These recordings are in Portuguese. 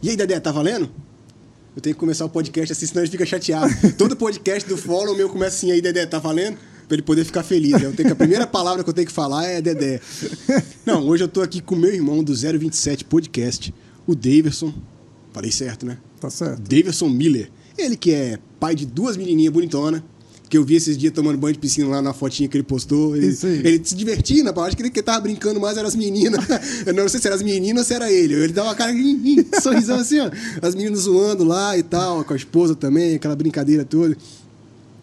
E aí, Dedé, tá valendo? Eu tenho que começar o podcast assim, senão ele fica chateado. Todo podcast do Follow meu começa assim, aí, Dedé, tá valendo? Pra ele poder ficar feliz. Né? Eu tenho que, a primeira palavra que eu tenho que falar é Dedé. Não, hoje eu tô aqui com meu irmão do 027 Podcast, o Daverson. Falei certo, né? Tá certo. Daverson Miller. Ele que é pai de duas menininhas bonitonas, que eu vi esses dias tomando banho de piscina lá na fotinha que ele postou. Ele, ele se divertia, né? Acho que ele que tava brincando mais eram as meninas. Eu não sei se eram as meninas ou se era ele. Ele dava uma cara, sorrisão assim, ó. As meninas zoando lá e tal, com a esposa também, aquela brincadeira toda.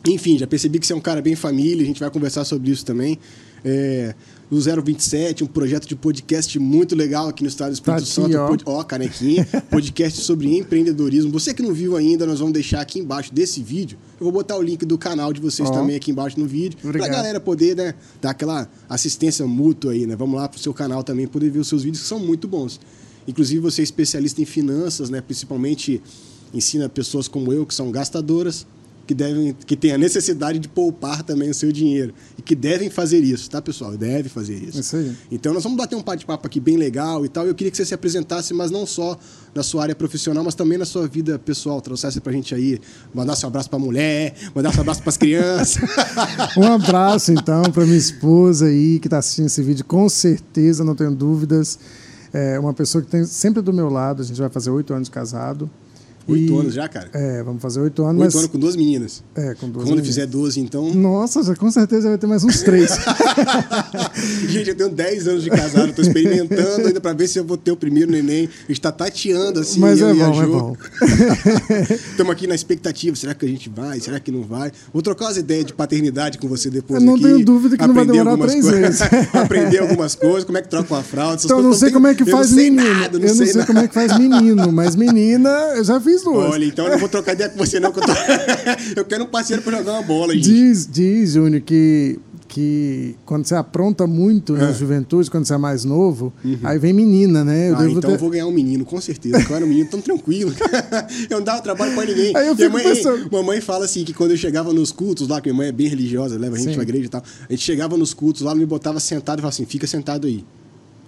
Enfim, já percebi que você é um cara bem família, a gente vai conversar sobre isso também. É, o 027, um projeto de podcast muito legal aqui no estado do Espírito Tá Santo. ó. Pod- Ó, canequinha. podcast sobre empreendedorismo. Você que não viu ainda, nós vamos deixar aqui embaixo desse vídeo. Eu vou botar o link do canal de vocês Ó. também aqui embaixo no vídeo. Obrigado. Pra galera poder, né, dar aquela assistência mútua aí, né? Vamos lá pro seu canal também poder ver os seus vídeos que são muito bons. Inclusive, você é especialista em finanças, né? Principalmente ensina pessoas como eu, que são gastadoras, que devem, que têm a necessidade de poupar também o seu dinheiro. E que devem fazer isso, tá, pessoal? Deve fazer isso. Isso aí. Então nós vamos bater um bate-papo aqui bem legal e tal. Eu queria que você se apresentasse, mas não só na sua área profissional, mas também na sua vida pessoal. Trouxesse pra gente aí, mandasse um abraço pra mulher, mandasse um abraço pras crianças. Um abraço, então, para minha esposa aí que está assistindo esse vídeo, com certeza, não tenho dúvidas. É uma pessoa que tem sempre do meu lado, a gente vai fazer oito anos de casado. Oito E- anos já, cara? É, vamos fazer oito anos. Oito mas, anos com duas meninas. É, com duas Quando meninas. fizer 12, então. Nossa, com certeza vai ter mais uns três. Gente, eu tenho 10 anos de casado, tô experimentando ainda pra ver se eu vou ter o primeiro neném. A gente tá tateando assim, Mas eu é bom, é bom. Estamos aqui na expectativa, será que a gente vai? Será que não vai? Vou trocar umas ideias de paternidade com você depois Eu não aqui. tenho dúvida que não vai demorar três vezes. aprender algumas coisas, como é que troca uma fralda. essas Então, eu não sei como é que faz não sei menino. Eu não sei como é que faz menino, mas menina, eu já fiz Olha, então eu não vou trocar ideia com você, não, que eu, tô... eu quero um parceiro pra jogar uma bola, gente. Diz, diz, Júnior, que, que quando você apronta muito na É. juventude, quando você é mais novo, aí vem menina, né? Eu Ah, então ter- eu vou ganhar um menino, com certeza. Eu era um menino tão tranquilo. eu não dava trabalho pra ninguém. Aí eu a fico mãe, pensando- mamãe fala assim, que quando eu chegava nos cultos lá, que minha mãe é bem religiosa, leva a gente Sim. pra igreja e tal. A gente chegava nos cultos lá, me botava sentado e falava assim, fica sentado aí.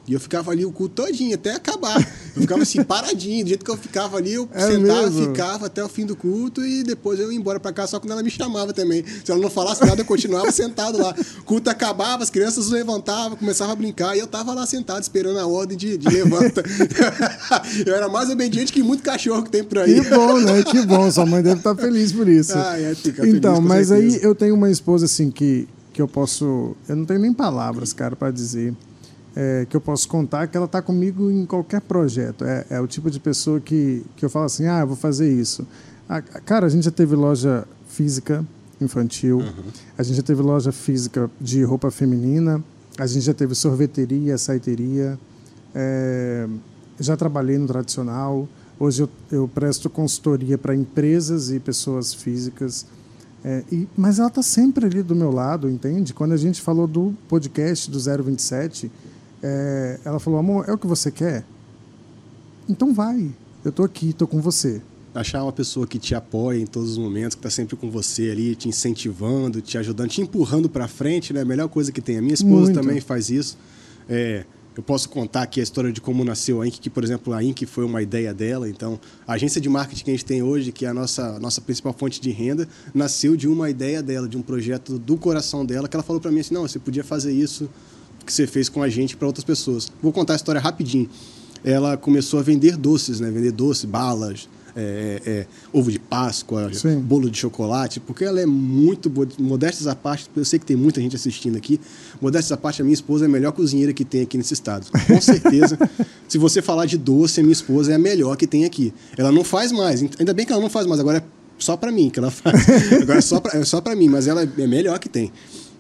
E eu ficava ali o culto todinho, até acabar. Eu ficava assim, paradinho. Do jeito que eu ficava ali, eu É sentava, mesmo? ficava até o fim do culto e depois eu ia embora pra casa, só quando ela me chamava também. Se ela não falasse nada, eu continuava sentado lá. O culto acabava, as crianças levantavam, começavam a brincar e eu tava lá sentado esperando a ordem de, de levanta. eu era mais obediente que muito cachorro que tem por aí. Que bom, né? Que bom. Sua mãe deve estar feliz por isso. Ah, é, fica feliz, então, com mas certeza. aí eu tenho uma esposa assim que, que eu posso. Eu não tenho nem palavras, cara, para dizer. É, que eu posso contar que ela está comigo em qualquer projeto. É, é o tipo de pessoa que, que eu falo assim: ah, eu vou fazer isso. Ah, cara, a gente já teve loja física infantil, a gente já teve loja física de roupa feminina, a gente já teve sorveteria, saiteria. É, já trabalhei no tradicional. Hoje eu, eu presto consultoria para empresas e pessoas físicas. É, e, mas ela está sempre ali do meu lado, entende? Quando a gente falou do podcast do 027, é, ela falou: amor, é o que você quer? Então vai. Eu estou aqui, estou com você. Achar uma pessoa que te apoia em todos os momentos, que está sempre com você ali, te incentivando, te ajudando, te empurrando para frente, né? A melhor coisa que tem. A minha esposa Muito. também faz isso. É, eu posso contar aqui a história de como nasceu a Inc, que, por exemplo, a Inc foi uma ideia dela. Então, a agência de marketing que a gente tem hoje, que é a nossa, nossa principal fonte de renda, nasceu de uma ideia dela, de um projeto do coração dela, que ela falou para mim assim: não, você podia fazer isso que você fez com a gente para outras pessoas. Vou contar a história rapidinho. Ela começou a vender doces, né? Vender doces, balas, é, é, ovo de Páscoa, Sim. bolo de chocolate, porque ela é muito boa. Modestas à parte, eu sei que tem muita gente assistindo aqui. Modestas à parte, a minha esposa é a melhor cozinheira que tem aqui nesse estado. Com certeza. se você falar de doce, a minha esposa é a melhor que tem aqui. Ela não faz mais, ainda bem que ela não faz mais, agora é só pra mim que ela faz. Agora é só pra, é só pra mim, mas ela é a melhor que tem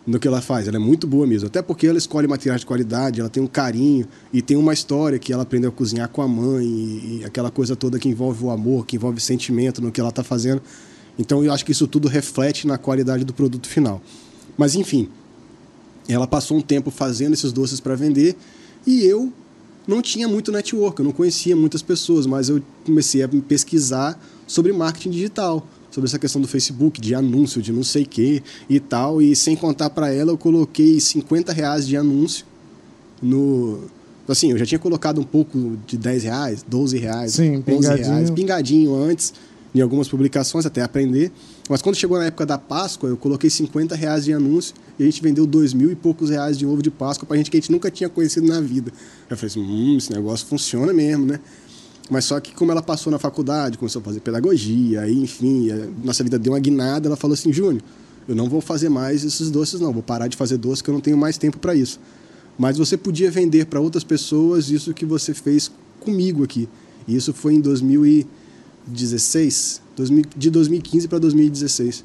no que ela faz. Ela é muito boa mesmo. Até porque ela escolhe materiais de qualidade, ela tem um carinho e tem uma história que ela aprendeu a cozinhar com a mãe e, e aquela coisa toda que envolve o amor, que envolve sentimento no que ela está fazendo. Então eu acho que isso tudo reflete na qualidade do produto final. Mas enfim, ela passou um tempo fazendo esses doces para vender e eu não tinha muito network, eu não conhecia muitas pessoas, mas eu comecei a pesquisar sobre marketing digital, sobre essa questão do Facebook, de anúncio, de não sei o que e tal. E sem contar para ela, eu coloquei 50 reais de anúncio no, Assim, eu já tinha colocado um pouco de 10 reais, 12 reais, Sim, 11 pingadinho. reais, pingadinho antes, em algumas publicações, até aprender. Mas quando chegou na época da Páscoa, eu coloquei 50 reais de anúncio e a gente vendeu dois mil e poucos reais de ovo de Páscoa pra gente que a gente nunca tinha conhecido na vida. Eu falei assim, hum, esse negócio funciona mesmo, né? Mas só que como ela passou na faculdade, começou a fazer pedagogia, aí enfim, nossa vida deu uma guinada, ela falou assim, Júnior, eu não vou fazer mais esses doces não, vou parar de fazer doce que eu não tenho mais tempo para isso. Mas você podia vender para outras pessoas isso que você fez comigo aqui. E isso foi em 2016, 2000 de 2015 para 2016.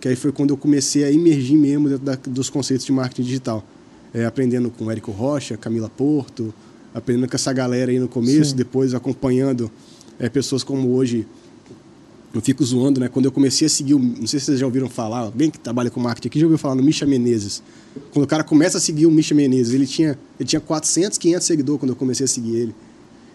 Que aí foi quando eu comecei a emergir mesmo dentro da, dos conceitos de marketing digital. É, aprendendo com Érico Rocha, Camila Porto, aprendendo com essa galera aí no começo, Sim. depois acompanhando é, pessoas como hoje. Eu fico zoando, né? Quando eu comecei a seguir, não sei se vocês já ouviram falar, alguém que trabalha com marketing aqui já ouviu falar no Misha Menezes. Quando o cara começa a seguir o Misha Menezes, ele tinha, ele tinha 400, 500 seguidores quando eu comecei a seguir ele.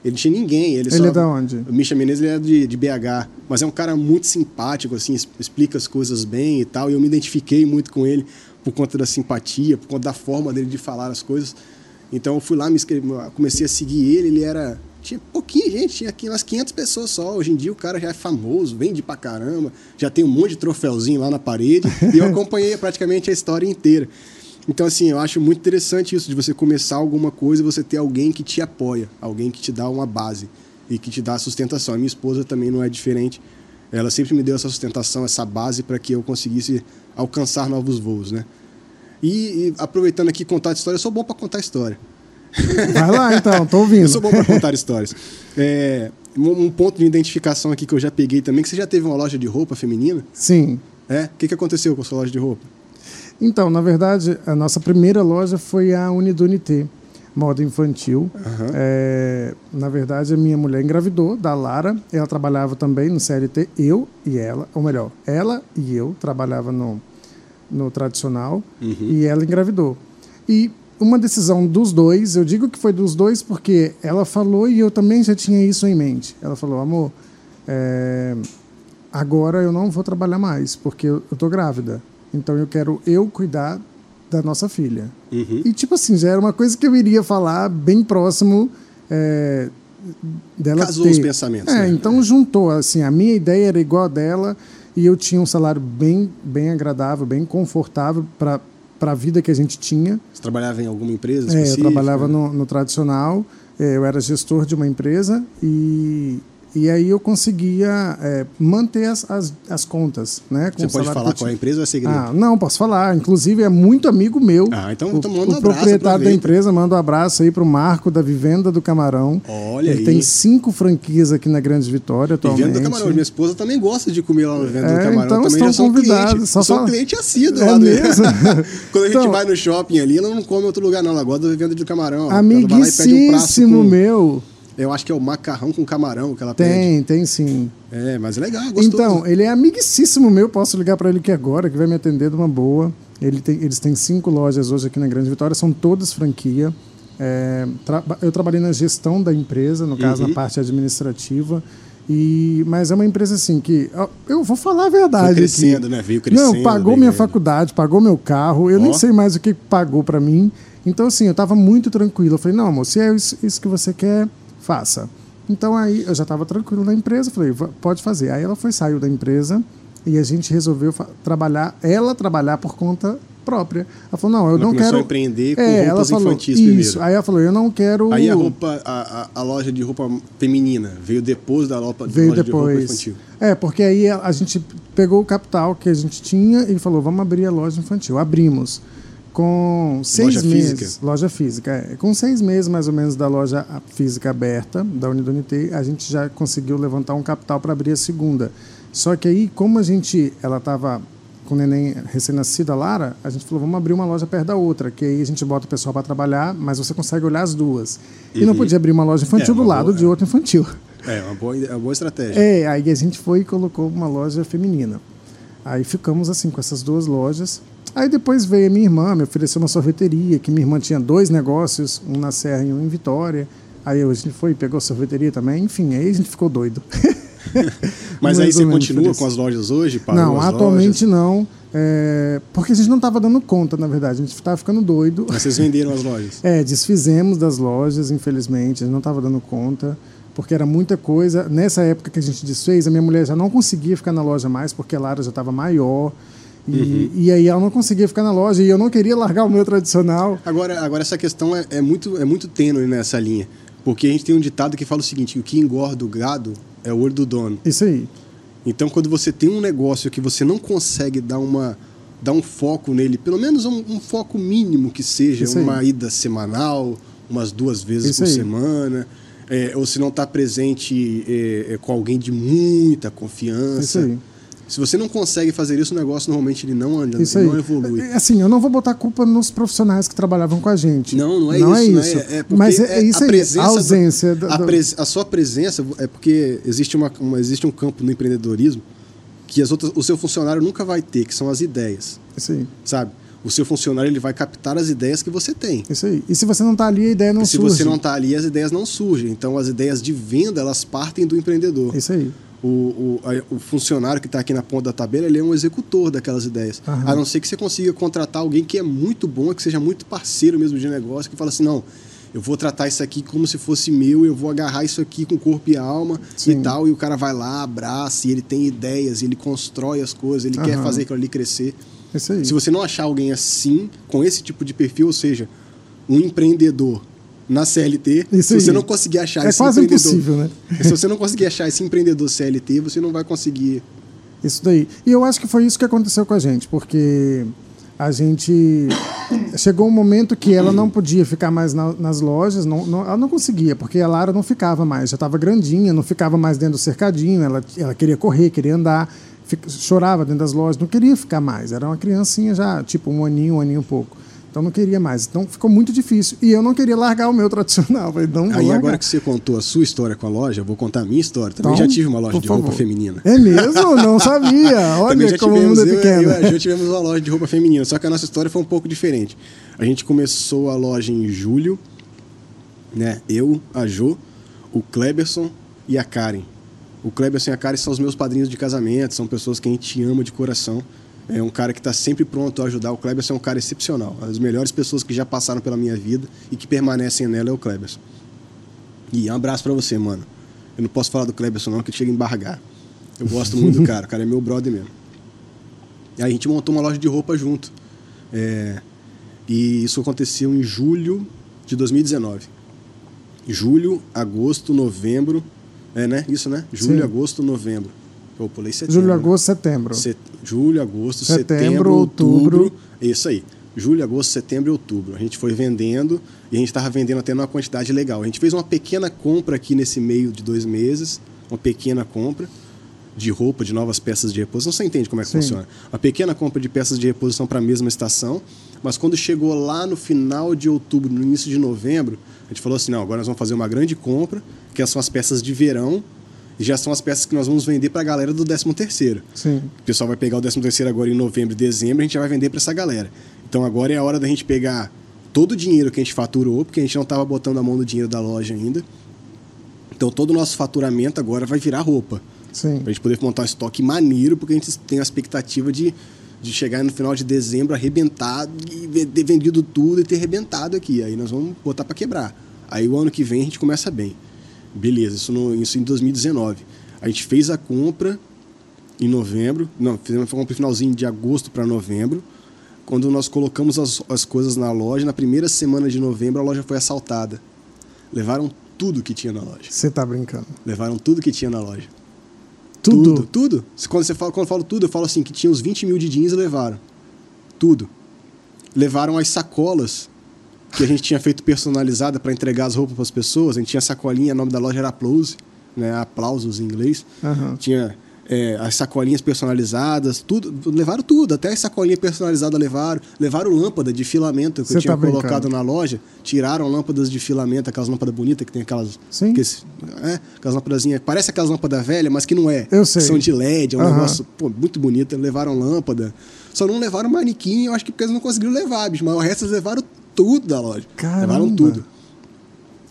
Ele não tinha ninguém. Ele, Ele só, é da onde? O Misha Menezes ele é de, de BH, mas é um cara muito simpático, assim, explica as coisas bem e tal. E eu me identifiquei muito com ele por conta da simpatia, por conta da forma dele de falar as coisas. Então eu fui lá, me inscrevi, comecei a seguir ele. Ele era. Tinha pouquinha gente, tinha aqui umas 500 pessoas só. Hoje em dia o cara já é famoso, vende pra caramba, já tem um monte de troféuzinho lá na parede. e eu acompanhei praticamente a história inteira. Então, assim, eu acho muito interessante isso, de você começar alguma coisa e você ter alguém que te apoia, alguém que te dá uma base e que te dá sustentação. A minha esposa também não é diferente. Ela sempre me deu essa sustentação, essa base para que eu conseguisse alcançar novos voos, né? E, e aproveitando aqui contar história, eu sou bom para contar história. Vai lá então, tô Eu ouvindo. sou bom para contar histórias. É, um ponto de identificação aqui que eu já peguei também, que você já teve uma loja de roupa feminina? Sim. É? O que, que aconteceu com a sua loja de roupa? Então, na verdade, a nossa primeira loja foi a Unidunité, moda infantil. Aham. É, na verdade, a minha mulher engravidou da Lara. Ela trabalhava também no CLT, eu e ela, ou melhor, ela e eu trabalhava no, no tradicional Uhum. e ela engravidou. E uma decisão dos dois, eu digo que foi dos dois porque ela falou e eu também já tinha isso em mente. Ela falou, amor, é, agora eu não vou trabalhar mais porque eu, eu tô grávida. Então eu quero eu cuidar da nossa filha. Uhum. E tipo assim, já era uma coisa que eu iria falar bem próximo é, dela Casou ter. os pensamentos, É, né? então juntou, assim, a minha ideia era igual a dela e eu tinha um salário bem, bem agradável, bem confortável para para a vida que a gente tinha. Você trabalhava em alguma empresa É, eu trabalhava no, no tradicional, é, eu era gestor de uma empresa e, e aí eu conseguia é, manter as, as, as contas, né? Você o pode falar qual é a empresa ou é segredo? Ah, não, posso falar. Inclusive, é muito amigo meu. Ah, então- o, então manda um o abraço, proprietário da aproveita. empresa manda um abraço aí pro Marco da Vivenda do Camarão. Olha Ele aí. tem cinco franquias aqui na Grande Vitória atualmente. Vivendo do Camarão. Minha esposa também gosta de comer lá no Vivendo do É, Camarão. então também estão já sou um convidados, cliente. só sou um fala- cliente assíduo É lá do mesmo? Quando a gente Então- vai no shopping ali, ela não come em outro lugar, não. Ela gosta do Vivendo do Camarão. Um Amiguíssimo com- meu. Eu acho que é o macarrão com camarão que ela pede. Tem, tem sim. É, mas é legal, gostoso. Então, ele é amiguíssimo meu, posso ligar para ele aqui agora, que vai me atender de uma boa. Ele tem, eles têm cinco lojas hoje aqui na Grande Vitória, são todas franquia. É, tra- eu trabalhei na gestão da empresa, no caso, Uhum. na parte administrativa. E, mas é uma empresa assim que. Eu vou falar a verdade. Foi crescendo, aqui. né? Veio crescendo, Não, pagou minha ganhando. faculdade, pagou meu carro. Eu nem Ó. sei mais o que pagou para mim. Então, assim, eu estava muito tranquilo. Eu falei, não, amor, se é isso, isso que você quer, faça. Então, aí eu já estava tranquilo na empresa. Falei, "Va- pode fazer. Aí ela foi, saiu da empresa e a gente resolveu trabalhar, ela trabalhar por conta própria. Ela falou, não, eu Ela não quero. a empreender com é, ela roupas falou, infantis isso. primeiro. Aí ela falou, eu não quero. Aí a roupa, a, a, loja de roupa feminina veio depois da roupa, Veio loja de roupa depois. infantil. É, porque aí a, a gente pegou o capital que a gente tinha e falou, vamos abrir a loja infantil. Abrimos. Com seis Loja meses. física? Loja física. É. Com seis meses, mais ou menos, da loja física aberta, da Unidunité, a gente já conseguiu levantar um capital para abrir a segunda. Só que aí, como a gente. Ela estava com o neném recém-nascida, a Lara, a gente falou, vamos abrir uma loja perto da outra, que aí a gente bota o pessoal para trabalhar, mas você consegue olhar as duas. E não Uhum. podia abrir uma loja infantil É, do lado boa- de outra infantil. É, uma boa, é uma boa estratégia. É, aí a gente foi e colocou uma loja feminina. Aí ficamos assim com essas duas lojas. Aí depois veio a minha irmã, me ofereceu uma sorveteria, que minha irmã tinha dois negócios, um na Serra e um em Vitória. Aí a gente foi e pegou a sorveteria também. Enfim, aí a gente ficou doido. Mas aí você continua com as lojas hoje? Não, atualmente lojas? não. é, porque a gente não estava dando conta, na verdade. A gente estava ficando doido. Mas vocês venderam as lojas? É, desfizemos das lojas, infelizmente, a gente não estava dando conta, porque era muita coisa. Nessa época que a gente desfez, a minha mulher já não conseguia ficar na loja mais, porque a Lara já estava maior. E, e aí ela não conseguia ficar na loja e eu não queria largar o meu tradicional. Agora, agora essa questão é, é muito, é muito tênue nessa linha. Porque a gente tem um ditado que fala o seguinte: o que engorda o gado é o olho do dono. Isso aí. Então, quando você tem um negócio que você não consegue dar uma dar um foco nele, pelo menos um, um foco mínimo que seja, uma ida semanal, umas duas vezes Isso por aí. semana, é, ou se não está presente é, é, com alguém de muita confiança. Isso aí. Se você não consegue fazer isso, o negócio normalmente ele não anda, Isso ele não evolui. É, Assim, eu não vou botar culpa nos profissionais que trabalhavam com a gente. Não, não é não isso. É isso. É, é Mas é, é isso a aí, presença a ausência. do- da- a, pres- a sua presença é porque existe, uma, uma- existe um campo no empreendedorismo que as outras, o seu funcionário nunca vai ter, que são as ideias, Isso aí. sabe? O seu funcionário ele vai captar as ideias que você tem. Isso aí. E se você não está ali, a ideia não E se surge. você não está ali, as ideias não surgem. Então, as ideias de venda, elas partem do empreendedor. Isso aí. O, o, o funcionário que está aqui na ponta da tabela, ele é um executor daquelas ideias. Aham. A não ser que você consiga contratar alguém que é muito bom, que seja muito parceiro mesmo de negócio, que fala assim, não, eu vou tratar isso aqui como se fosse meu, eu vou agarrar isso aqui com corpo e alma Sim. e tal, e o cara vai lá, abraça, e ele tem ideias, ele constrói as coisas, ele quer Aham. fazer aquilo ali crescer. Isso aí. Se você não achar alguém assim, com esse tipo de perfil, ou seja, um empreendedor na CLT, Isso se aí. você não conseguir achar É esse quase empreendedor, impossível, né? se você não conseguir achar esse empreendedor CLT, você não vai conseguir. Isso daí. E eu acho que foi isso que aconteceu com a gente, porque a gente. Chegou um momento que ela não podia ficar mais na- nas lojas, não, não- ela não conseguia, porque a Lara não ficava mais, já estava grandinha, não ficava mais dentro do cercadinho, ela, ela queria correr, queria andar, chorava dentro das lojas, não queria ficar mais. Era uma criancinha já, tipo um aninho, um aninho e pouco. Então não queria mais. Então ficou muito difícil. E eu não queria largar o meu tradicional. Falei, não vou Aí largar. agora que você contou a sua história com a loja, eu vou contar a minha história. Também Então, já tive uma loja de roupa favor. feminina. É mesmo? Não sabia. Olha já como o mundo é eu, pequeno. eu e a Jo tivemos uma loja de roupa feminina, só que a nossa história foi um pouco diferente. A gente começou a loja em julho, né? Eu, a Jo, o Kleberson e a Karen. O Kleberson e a Karen são os meus padrinhos de casamento, são pessoas que a gente ama de coração. É um cara que está sempre pronto a ajudar. O Kleberson é um cara excepcional. As melhores pessoas que já passaram pela minha vida e que permanecem nela é o Kleberson. E um abraço pra você, mano. Eu não posso falar do Kleberson não, que chega a embargar. Eu gosto muito do cara, o cara é meu brother mesmo. E aí a gente montou uma loja de roupa junto. É, e isso aconteceu em julho de 2019. Julho, agosto, novembro. É, né? Isso, né? Julho, Sim. agosto, novembro. Eu pulei setembro. Julho, agosto, setembro. Set- Julho, agosto, Setembro, setembro, outubro. outubro. Isso aí. Julho, agosto, setembro e outubro. A gente foi vendendo e a gente estava vendendo até numa quantidade legal. A gente fez uma pequena compra aqui nesse meio de dois meses, uma pequena compra de roupa, de novas peças de reposição. Você entende como é que Sim. funciona? Uma pequena compra de peças de reposição para a mesma estação, mas quando chegou lá no final de outubro, no início de novembro, a gente falou assim: não, agora nós vamos fazer uma grande compra, que são as peças de verão, já são as peças que nós vamos vender para a galera do 13 terceiro. Sim. O pessoal vai pegar o 13 terceiro agora em novembro e dezembro, a gente já vai vender para essa galera. Então agora é a hora da gente pegar todo o dinheiro que a gente faturou, porque a gente não estava botando a mão no dinheiro da loja ainda. Então todo o nosso faturamento agora vai virar roupa. Sim. Pra gente poder montar um estoque maneiro, porque a gente tem a expectativa de, de chegar no final de dezembro arrebentado e ter vendido tudo e ter arrebentado aqui. Aí nós vamos botar para quebrar. Aí o ano que vem a gente começa bem. Beleza, isso, no, isso em 2019. A gente fez a compra em novembro, não, fizemos a compra no finalzinho de agosto para novembro. Quando nós colocamos as, as coisas na loja, na primeira semana de novembro a loja foi assaltada. Levaram tudo que tinha na loja. Você tá brincando. Levaram tudo que tinha na loja. Tudo. Tudo, tudo. Quando, você fala, quando eu falo tudo, eu falo assim, que tinha uns 20 mil de jeans e levaram. Tudo. Levaram as sacolas que a gente tinha feito personalizada para entregar as roupas para as pessoas. A gente tinha sacolinha, o nome da loja era Applause, né? Aplausos em inglês. Aham. Tinha é, as sacolinhas personalizadas, tudo. Levaram tudo, até as sacolinhas personalizadas levaram. Levaram lâmpada de filamento que Você eu tinha tá colocado na loja. Tiraram lâmpadas de filamento, aquelas lâmpadas bonitas que tem aquelas. Sim. que é, aquelas lâmpadazinhas. Parece aquelas lâmpadas velhas, mas que não é. Eu sei. São de LED, é um Aham. negócio pô, muito bonito. Levaram lâmpada. Só não levaram manequim, eu acho que porque eles não conseguiram levar, bicho. Mas o resto eles levaram tudo da loja. Caramba. Levaram tudo.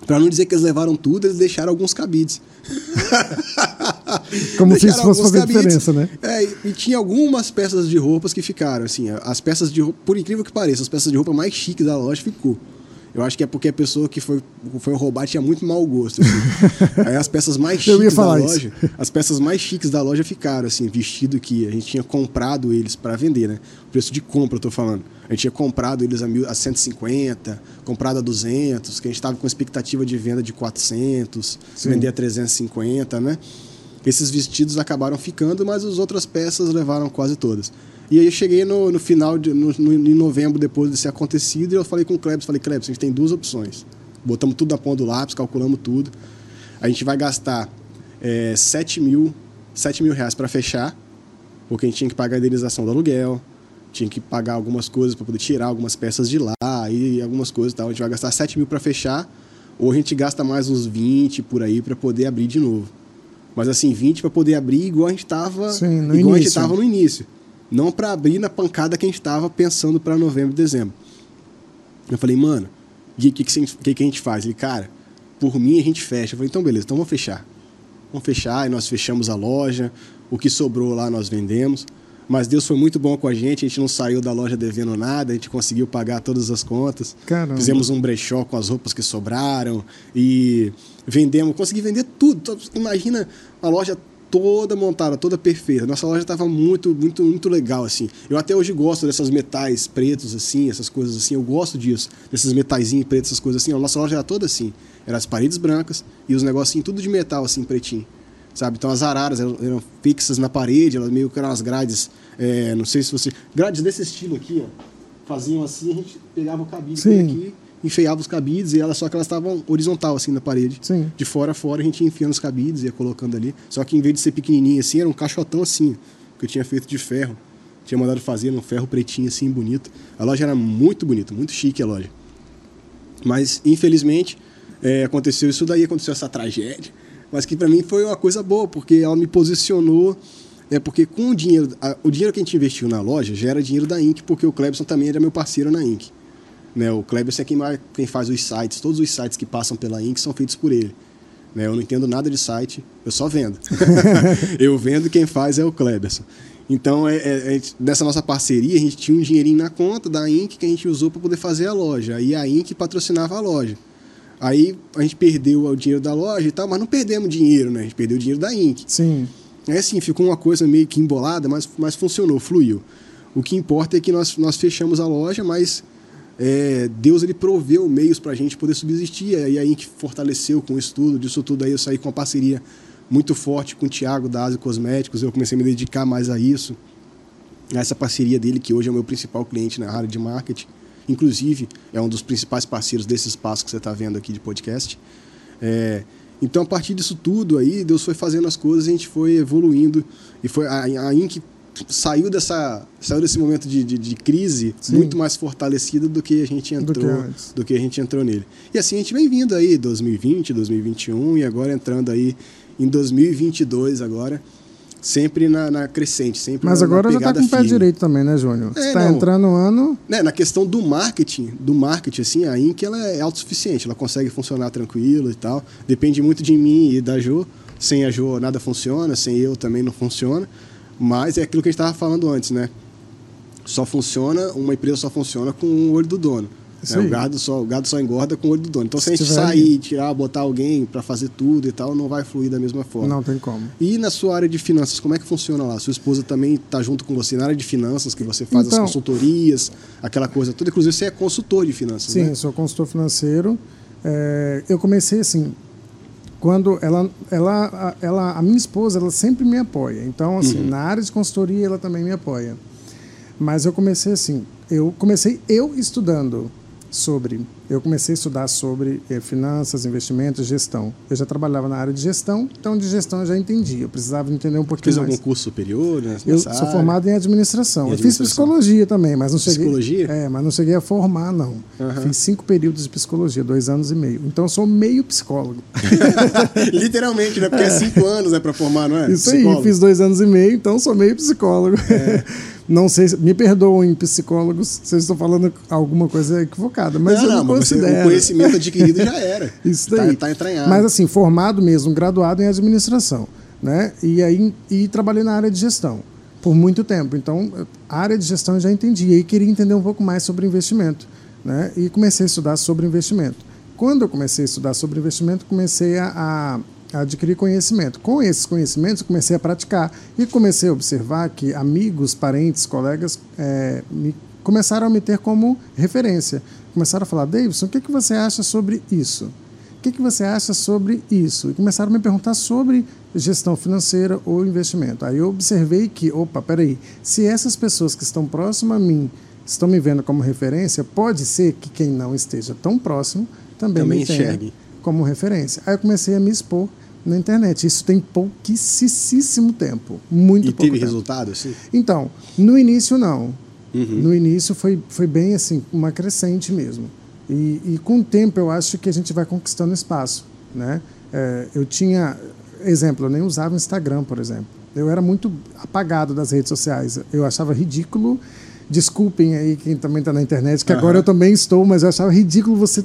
Pra não dizer que eles levaram tudo, eles deixaram alguns cabides. Como se isso fosse fazer diferença, né? É, e tinha algumas peças de roupas que ficaram, assim, as peças de roupa, por incrível que pareça, as peças de roupa mais chiques da loja ficou. Eu acho que é porque a pessoa que foi, foi roubar tinha muito mau gosto. Assim. Aí as peças mais chiques da loja, isso. as peças mais chiques da loja ficaram, assim, vestido que a gente tinha comprado eles para vender, né? Preço de compra, eu tô falando. A gente tinha comprado eles a, mil, a 150, comprado a 200, que a gente estava com expectativa de venda de 400, Sim. vender a 350, né? Esses vestidos acabaram ficando, mas as outras peças levaram quase todas. E aí eu cheguei no, no final, de, no, no, em novembro, depois de ser acontecido, e eu falei com o Klebs, falei, Klebs, a gente tem duas opções. Botamos tudo na ponta do lápis, calculamos tudo. A gente vai gastar é, 7 mil, 7 mil reais para fechar, porque a gente tinha que pagar a indenização do aluguel, tinha que pagar algumas coisas para poder tirar algumas peças de lá e algumas coisas e tal. A gente vai gastar 7 mil para fechar, ou a gente gasta mais uns 20 por aí para poder abrir de novo. Mas assim, 20 para poder abrir igual a gente estava igual início. a gente estava no início. Não para abrir na pancada que a gente estava pensando para novembro e dezembro. Eu falei, mano, o que, que, que, que a gente faz? Ele, cara, por mim a gente fecha. Eu falei, então beleza, então vamos fechar. Vamos fechar, e nós fechamos a loja. O que sobrou lá nós vendemos. Mas Deus foi muito bom com a gente, a gente não saiu da loja devendo nada, a gente conseguiu pagar todas as contas. Caramba. Fizemos um brechó com as roupas que sobraram e vendemos, consegui vender tudo. Imagina a loja toda montada, toda perfeita. Nossa loja estava muito, muito, muito legal assim. Eu até hoje gosto dessas metais pretos assim, essas coisas assim. Eu gosto disso, desses metaizinhos pretos, essas coisas assim. A nossa loja era toda assim. Eram as paredes brancas e os negocinhos tudo de metal assim, pretinho sabe? Então as araras eram, eram fixas na parede, elas meio que eram as grades, é, não sei se você... Grades desse estilo aqui, ó, faziam assim, a gente pegava o cabide aqui, enfeiava os cabides e elas só que elas estavam horizontal assim na parede. Sim. De fora a fora a gente ia enfiando os cabides, ia colocando ali. Só que em vez de ser pequenininho assim, era um caixotão assim, que eu tinha feito de ferro. Tinha mandado fazer num ferro pretinho assim, bonito. A loja era muito bonita, muito chique a loja. Mas, infelizmente, é, aconteceu isso daí, aconteceu essa tragédia mas que para mim foi uma coisa boa, porque ela me posicionou. É porque com o dinheiro, a, o dinheiro que a gente investiu na loja já era dinheiro da Inc, porque o Clebson também era meu parceiro na Inc. Né, o Clebson é quem, quem faz os sites, todos os sites que passam pela Inc são feitos por ele. Né, eu não entendo nada de site, eu só vendo. eu vendo quem faz é o Cleberson. Então, é, é, é, nessa nossa parceria, a gente tinha um dinheirinho na conta da Inc que a gente usou para poder fazer a loja. Aí a Inc patrocinava a loja. Aí a gente perdeu o dinheiro da loja e tal, mas não perdemos dinheiro, né? A gente perdeu o dinheiro da Inc. Sim. É assim, ficou uma coisa meio que embolada, mas, mas funcionou, fluiu. O que importa é que nós, nós fechamos a loja, mas é, Deus ele proveu meios para a gente poder subsistir. E a Inc fortaleceu com isso tudo. Disso tudo aí eu saí com uma parceria muito forte com o Thiago da Asa Cosméticos. Eu comecei a me dedicar mais a isso. Essa parceria dele, que hoje é o meu principal cliente na área de marketing inclusive é um dos principais parceiros desse espaço que você está vendo aqui de podcast. É, então, a partir disso tudo aí, Deus foi fazendo as coisas, a gente foi evoluindo e foi a, a Inc saiu dessa saiu desse momento de, de, de crise Sim. muito mais fortalecida do que a gente entrou do que, do que, a gente entrou nele e assim a gente vem vindo aí 2020 2021 e agora entrando aí em 2022 agora sempre na, na crescente, sempre Mas na, agora na já está com o pé direito também, né, Júnior? É, está entrando no ano... Né, na questão do marketing, do marketing, assim, a Inc. ela é autossuficiente, ela consegue funcionar tranquilo e tal. Depende muito de mim e da Jo. Sem a Jo nada funciona, sem eu também não funciona. Mas é aquilo que a gente estava falando antes, né? Só funciona, uma empresa só funciona com o olho do dono. É, o, gado só, o gado só engorda com o olho do dono. Então, se, se a gente sair, tirar, botar alguém para fazer tudo e tal, não vai fluir da mesma forma. Não tem como. E na sua área de finanças, como é que funciona lá? Sua esposa também está junto com você na área de finanças, que você faz então, as consultorias, aquela coisa toda. Inclusive, você é consultor de finanças, Sim, né? sou consultor financeiro. É, eu comecei assim, quando ela, ela, ela, a minha esposa, ela sempre me apoia. Então, assim, uhum. na área de consultoria, ela também me apoia. Mas eu comecei assim, eu comecei eu estudando sobre. Eu comecei a estudar sobre eh, finanças, investimentos, gestão. Eu já trabalhava na área de gestão, então de gestão eu já entendi. Eu precisava entender um pouquinho Fez mais. algum curso superior? Né, eu sou área? formado em administração. Em administração. Eu fiz psicologia também, mas não cheguei. Psicologia? É, mas não cheguei a formar, não. Uhum. Fiz cinco períodos de psicologia, dois anos e meio. Então eu sou meio psicólogo. Literalmente, né? Porque é cinco anos é para formar, não é? Isso psicólogo. aí, fiz dois anos e meio, então sou meio psicólogo. É. Não sei, me perdoem, psicólogos, se eu estou falando alguma coisa equivocada, mas não, eu não, não considero. o conhecimento adquirido já era. Isso daí. Está tá entranhado. Mas assim, formado mesmo, graduado em administração. né? E aí e trabalhei na área de gestão por muito tempo. Então, a área de gestão eu já entendia e queria entender um pouco mais sobre investimento, né? E comecei a estudar sobre investimento. Quando eu comecei a estudar sobre investimento, comecei a, a adquirir conhecimento. Com esses conhecimentos, comecei a praticar e comecei a observar que amigos, parentes, colegas é, me, começaram a me ter como referência. Começaram a falar, Davidson, o que, que você acha sobre isso? O que, que você acha sobre isso? E começaram a me perguntar sobre gestão financeira ou investimento. Aí eu observei que, opa, peraí, se essas pessoas que estão próximas a mim estão me vendo como referência, pode ser que quem não esteja tão próximo também, também me enxergue como referência. Aí eu comecei a me expor na internet. Isso tem pouquíssimo tempo, muito e pouco teve tempo. resultado, sim? Então, no início não. Uhum. No início foi, foi bem assim, uma crescente mesmo. E, e com o tempo eu acho que a gente vai conquistando espaço, né? É, eu tinha, exemplo, eu nem usava Instagram, por exemplo. Eu era muito apagado das redes sociais. Eu achava ridículo. Desculpem aí quem também está na internet, que uhum. agora eu também estou, mas eu achava ridículo você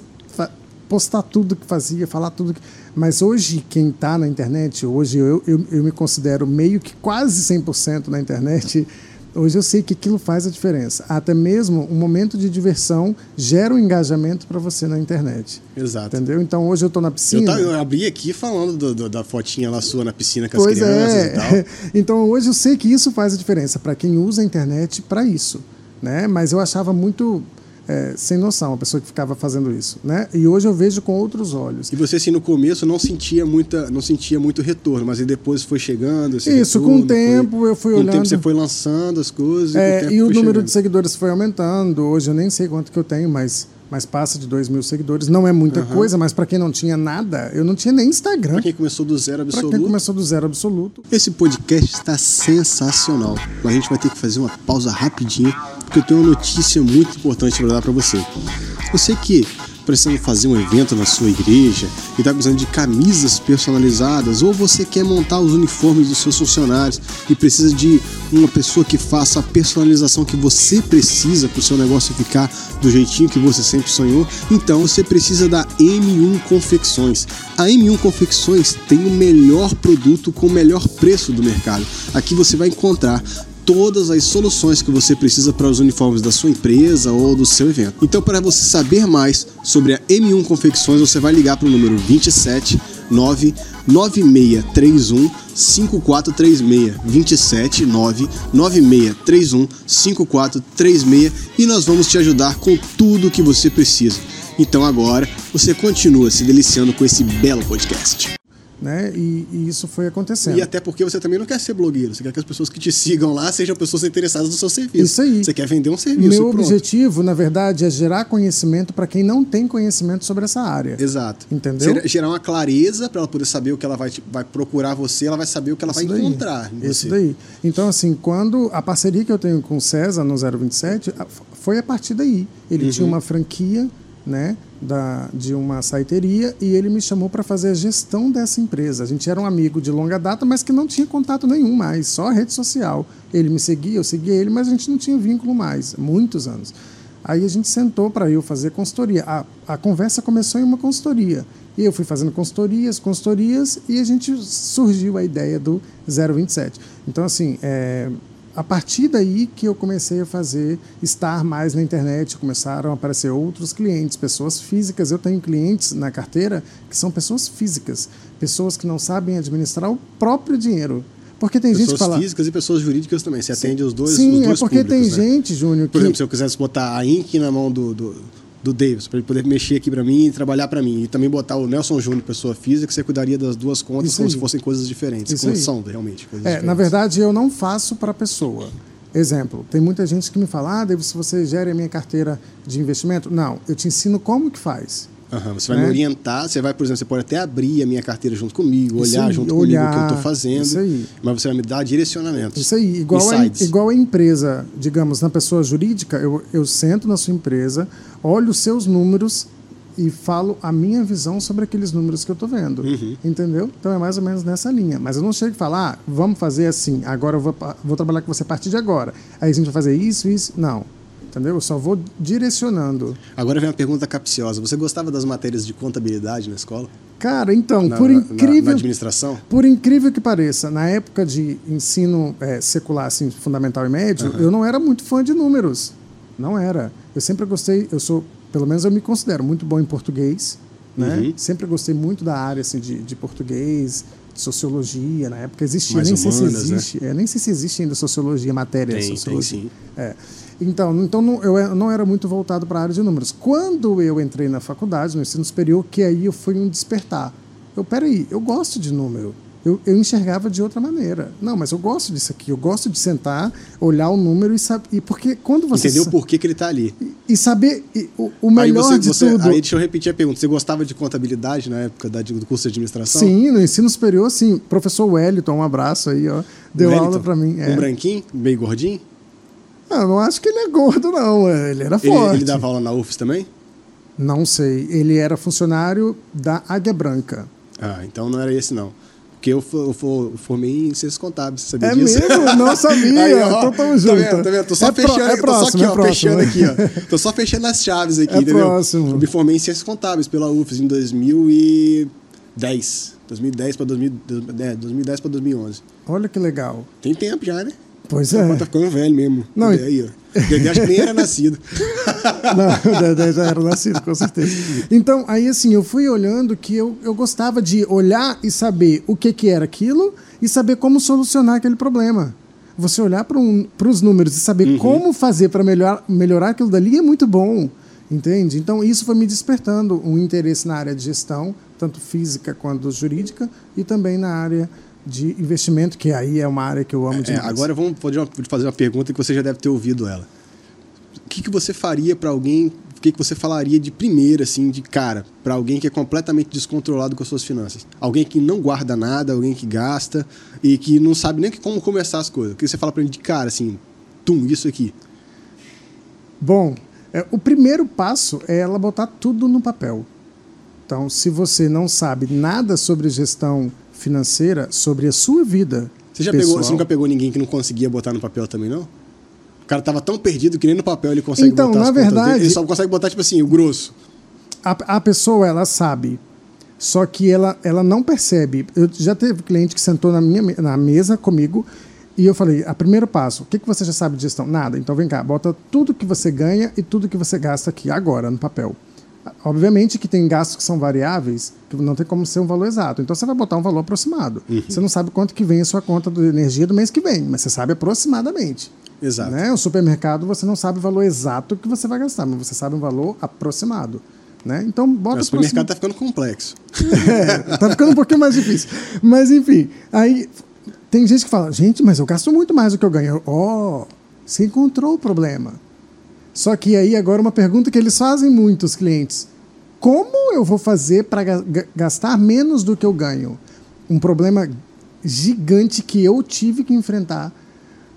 postar tudo que fazia, falar tudo que... Mas hoje, quem está na internet, hoje eu, eu, eu me considero meio que quase 100% na internet. Hoje eu sei que aquilo faz a diferença. Até mesmo um momento de diversão gera um engajamento para você na internet. Exato. Entendeu? Então hoje eu estou na piscina. Eu, eu, abri aqui falando do, do, da fotinha lá sua na piscina com as pois crianças é. e tal. então hoje eu sei que isso faz a diferença para quem usa a internet para isso. Né? Mas eu achava muito é, sem noção, a pessoa que ficava fazendo isso, né? E hoje eu vejo com outros olhos. E você assim no começo não sentia muita, não sentia muito retorno, mas depois foi chegando Isso, retorno, com o tempo foi, eu fui com olhando. Com o tempo você foi lançando as coisas. É, e, o, e o número chegando. de seguidores foi aumentando. Hoje eu nem sei quanto que eu tenho, mas mas passa de 2 mil seguidores. Não é muita uhum. coisa, mas para quem não tinha nada, eu não tinha nem Instagram. Para quem começou do zero absoluto. Para quem começou do zero absoluto. Esse podcast está sensacional. A gente vai ter que fazer uma pausa rapidinho, porque eu tenho uma notícia muito importante para dar para você. Você que precisando fazer um evento na sua igreja e está precisando de camisas personalizadas, ou você quer montar os uniformes dos seus funcionários e precisa de uma pessoa que faça a personalização que você precisa para o seu negócio ficar do jeitinho que você sempre sonhou, então você precisa da M1 Confecções. A M1 Confecções tem o melhor produto com o melhor preço do mercado. Aqui você vai encontrar todas as soluções que você precisa para os uniformes da sua empresa ou do seu evento. Então, para você saber mais sobre a M1 Confecções, você vai ligar para o número 27 99631 5436 27 99631 5436 e nós vamos te ajudar com tudo o que você precisa. Então agora você continua se deliciando com esse belo podcast né? E, e, isso foi acontecendo. E até porque você também não quer ser blogueiro, você quer que as pessoas que te sigam lá sejam pessoas interessadas no seu serviço. Isso aí. Você quer vender um serviço. Meu objetivo, na verdade, é gerar conhecimento para quem não tem conhecimento sobre essa área. Exato. Entendeu? Gerar uma clareza para ela poder saber o que ela vai, vai procurar você, ela vai saber o que ela isso vai daí. encontrar. Isso você. daí. Então, assim, quando a parceria que eu tenho com o César no 027 foi a partir daí. Ele uhum. tinha uma franquia né, da, de uma saiteria e ele me chamou para fazer a gestão dessa empresa. A gente era um amigo de longa data, mas que não tinha contato nenhum mais, só rede social. Ele me seguia, eu seguia ele, mas a gente não tinha vínculo mais, muitos anos. Aí a gente sentou para eu fazer consultoria. A, a conversa começou em uma consultoria. E eu fui fazendo consultorias, consultorias, e a gente surgiu a ideia do 027. Então, assim, é, a partir daí que eu comecei a fazer, estar mais na internet, começaram a aparecer outros clientes, pessoas físicas. Eu tenho clientes na carteira que são pessoas físicas, pessoas que não sabem administrar o próprio dinheiro. Porque tem pessoas gente que fala... físicas e pessoas jurídicas também. Você atende os dois, Sim, os dois é porque públicos, tem né? gente, Júnior, que... Por exemplo, se eu quisesse botar a Ink na mão do, do do Davis, para ele poder mexer aqui para mim e trabalhar para mim. E também botar o Nelson Júnior, pessoa física, que você cuidaria das duas contas como se fossem coisas diferentes. Isso como aí. são realmente. é, diferentes. na verdade, eu não faço para a pessoa. Exemplo, tem muita gente que me fala, ah, Davis, se você gera a minha carteira de investimento. Não, eu te ensino como que faz. Uhum, você vai né? me orientar, você vai, por exemplo, você pode até abrir a minha carteira junto comigo, olhar aí, junto olhar, comigo o que eu estou fazendo, isso aí. mas você vai me dar direcionamentos. Isso aí, igual, a, igual a empresa, digamos, na pessoa jurídica, eu, eu sento na sua empresa, olho os seus números e falo a minha visão sobre aqueles números que eu estou vendo. Uhum. Entendeu? Então é mais ou menos nessa linha. Mas eu não chego e falo, ah, vamos fazer assim, agora eu vou, vou trabalhar com você a partir de agora. Aí a gente vai fazer isso, isso. Não. Entendeu? Eu só vou direcionando. Agora vem uma pergunta capciosa. Você gostava das matérias de contabilidade na escola? Cara, então, Na- por na- incrível. na administração? Por incrível que pareça, na época de ensino eh, secular, assim, fundamental e médio, eu não era muito fã de números. Não era. Eu sempre gostei, eu sou, pelo menos eu me considero muito bom em português, né? Uhum. Sempre gostei muito da área assim, de, de português, de sociologia. Na época existia, Mais nem sei se humanas, né? existe, é, nem sei se existe ainda sociologia, matéria Tem, tem sociologia. sim. É. Então, então não- eu não era muito voltado para a área de números. Quando eu entrei na faculdade, no ensino superior, que aí eu fui um despertar. Eu, peraí, eu gosto de número. Eu, eu enxergava de outra maneira. Não, mas eu gosto disso aqui. Eu gosto de sentar, olhar o número e saber. E porque quando você. Entendeu sa- por que, que ele está ali? E saber. e o, o Aí melhor você, de você- tudo. aí deixa eu repetir a pergunta. Você gostava de contabilidade na época da- do curso de administração? Sim, no ensino superior, sim. Professor Wellington, um abraço aí, ó. Deu Wellington? aula para mim. É. Um branquinho, meio gordinho? Ah, eu não acho que ele é gordo, não. Ele era Ele, forte. ele dava aula na UFES também? Não sei. Ele era funcionário da Águia Branca. Ah, então não era esse não. Porque eu, eu fo- formei em ciências contábeis, você sabia É disso? mesmo? Não sabia. Aí, ó, então tamo Tá junto. vendo, tá vendo? Tô só É pro- fechando, é tô só próximo, aqui, é ó, fechando aqui, ó. Tô só fechando as chaves aqui, É entendeu? próximo. Eu me formei em ciências contábeis pela UFES em 2010. 2010 para 2000, é, 2010 para 2011. Olha que legal. Tem tempo já, né? Pois é. tá ficando velho mesmo. Não, Dedé aí, ó. Dedé acho que nem era nascido. Não, o Dedé já era nascido, com certeza. Então, aí assim, eu fui olhando que eu, eu gostava de olhar e saber o que, que era aquilo e saber como solucionar aquele problema. Você olhar para um, os números e saber como fazer para melhorar, melhorar aquilo dali é muito bom. Entende? Então, isso foi me despertando um interesse na área de gestão, tanto física quanto jurídica, e também na área de investimento, que aí é uma área que eu amo É, demais. agora vamos fazer uma, fazer uma pergunta que você já deve ter ouvido ela. O que, que você faria para alguém? O que, que você falaria de primeira, assim, de cara, para alguém que é completamente descontrolado com as suas finanças? Alguém que não guarda nada, alguém que gasta e que não sabe nem como começar as coisas. O que você fala para ele de cara, assim, tum, isso aqui? Bom, é, o primeiro passo é ela botar tudo no papel. Então, se você não sabe nada sobre gestão financeira, sobre a sua vida. Você já pessoal, pegou, você nunca pegou ninguém que não conseguia botar no papel também, não? O cara tava tão perdido que nem no papel ele consegue Então, botar na as contas verdade- dele. Ele só consegue botar, tipo assim, o grosso. a, a pessoa ela sabe, só que ela, ela não percebe. Eu já teve cliente que sentou na minha na mesa comigo e eu falei: a primeiro passo, o que, que você já sabe de gestão? Nada. Então vem cá, bota tudo que você ganha e tudo que você gasta aqui agora no papel. Obviamente que tem gastos que são variáveis, que não tem como ser um valor exato. Então você vai botar um valor aproximado. Você não sabe quanto que vem a sua conta de energia do mês que vem, mas você sabe aproximadamente. Exato. Né? O supermercado você não sabe o valor exato que você vai gastar, mas você sabe um valor aproximado. Né? Então bota o supermercado tá ficando complexo. é, tá ficando um pouquinho mais difícil. Mas enfim, aí tem gente que fala, gente, mas eu gasto muito mais do que eu ganho. Ó, você encontrou o problema. Só que aí agora uma pergunta que eles fazem muitos clientes. Como eu vou fazer para gastar menos do que eu ganho? Um problema gigante que eu tive que enfrentar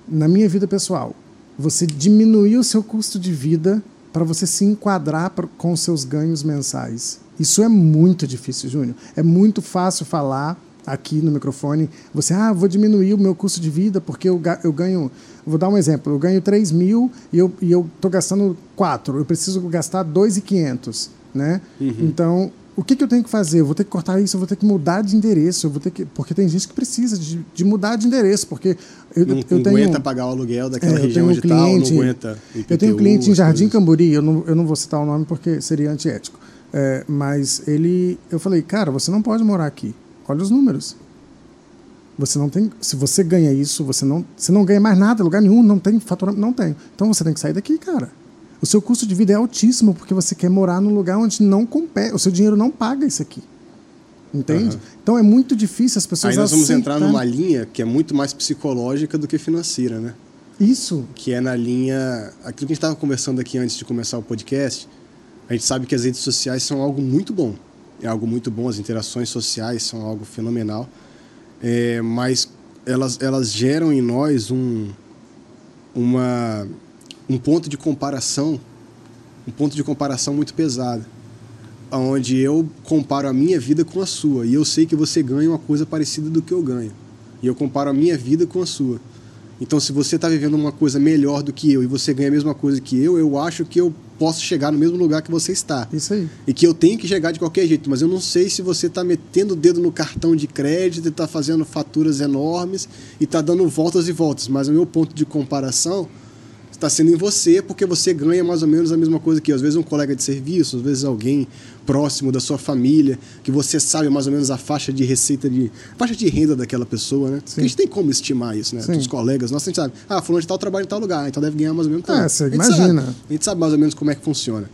na minha vida pessoal. Você diminuir o seu custo de vida para você se enquadrar com os seus ganhos mensais. Isso é muito difícil, Júnior. É muito fácil falar aqui no microfone. Você, ah, vou diminuir o meu custo de vida porque eu, eu ganho. Vou dar um exemplo. Eu ganho 3 mil e eu e eu estou gastando 4. Eu preciso gastar 2,500. Né? Então, o que, que eu tenho que fazer? Eu vou ter que cortar isso, eu vou ter que mudar de endereço. Eu vou ter que, porque tem gente que precisa de, de mudar de endereço. Porque eu, Não, eu não tenho. aguenta pagar o aluguel daquela É, região tenho um de tal, não cliente- aguenta. Eu tenho um cliente em IPTU, Jardim as coisas. Camburi, eu não, eu não vou citar o nome porque seria antiético. É, mas ele. Eu falei, cara, você não pode morar aqui. Olha os números. Você não tem. Se você ganha isso, você não, você não ganha mais nada, lugar nenhum, não tem faturamento, não tem. Então você tem que sair daqui, cara. O seu custo de vida é altíssimo porque você quer morar num lugar onde não compete, o seu dinheiro não paga isso aqui. Entende? Aham. Então é muito difícil as pessoas Aí nós vamos entrar aceitarem numa linha que é muito mais psicológica do que financeira, né? Isso. Que é na linha. Aquilo que a gente estava conversando aqui antes de começar o podcast, a gente sabe que as redes sociais são algo muito bom. É algo muito bom, as interações sociais são algo fenomenal. É, mas elas, elas geram em nós um, uma, um ponto de comparação, um ponto de comparação muito pesado. Onde eu comparo a minha vida com a sua. E eu sei que você ganha uma coisa parecida do que eu ganho. E eu comparo a minha vida com a sua. Então, se você está vivendo uma coisa melhor do que eu e você ganha a mesma coisa que eu, eu acho que eu posso chegar no mesmo lugar que você está. Isso aí. E que eu tenho que chegar de qualquer jeito, mas eu não sei se você está metendo o dedo no cartão de crédito e está fazendo faturas enormes e está dando voltas e voltas. Mas o meu ponto de comparação está sendo em você, porque você ganha mais ou menos a mesma coisa que eu. Às vezes um colega de serviço, às vezes alguém próximo da sua família, que você sabe mais ou menos a faixa de receita, de faixa de renda daquela pessoa, né? A gente tem como estimar isso, né? Os colegas, nós a gente sabe, ah, fulano de tal trabalha em tal lugar, então deve ganhar mais ou menos tanto. É, você a imagina. Sabe, a gente sabe mais ou menos como é que funciona.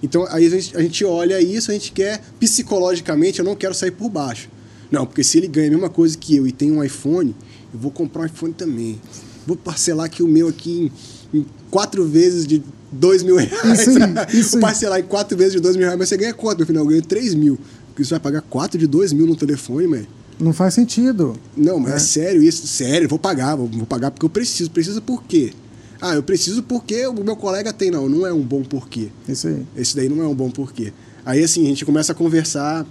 Então, aí a gente, a gente olha isso, a gente quer, psicologicamente, eu não quero sair por baixo. Não, porque se ele ganha a mesma coisa que eu e tem um iPhone, eu vou comprar um iPhone também. Vou parcelar aqui o meu aqui em, em quatro vezes de dois mil reais. Isso aí, isso parcelar em quatro vezes de dois mil reais, mas você ganha quanto, meu filho? Eu ganho três mil. Porque você vai pagar quatro de dois mil no telefone, mano. Não faz sentido. Não, mas é, é sério isso. Sério, vou pagar. Vou, vou pagar porque eu preciso. Precisa por quê? Ah, eu preciso porque o meu colega tem. Não, não é um bom porquê. Isso aí. Esse daí não é um bom porquê. Aí, assim, a gente começa a conversar,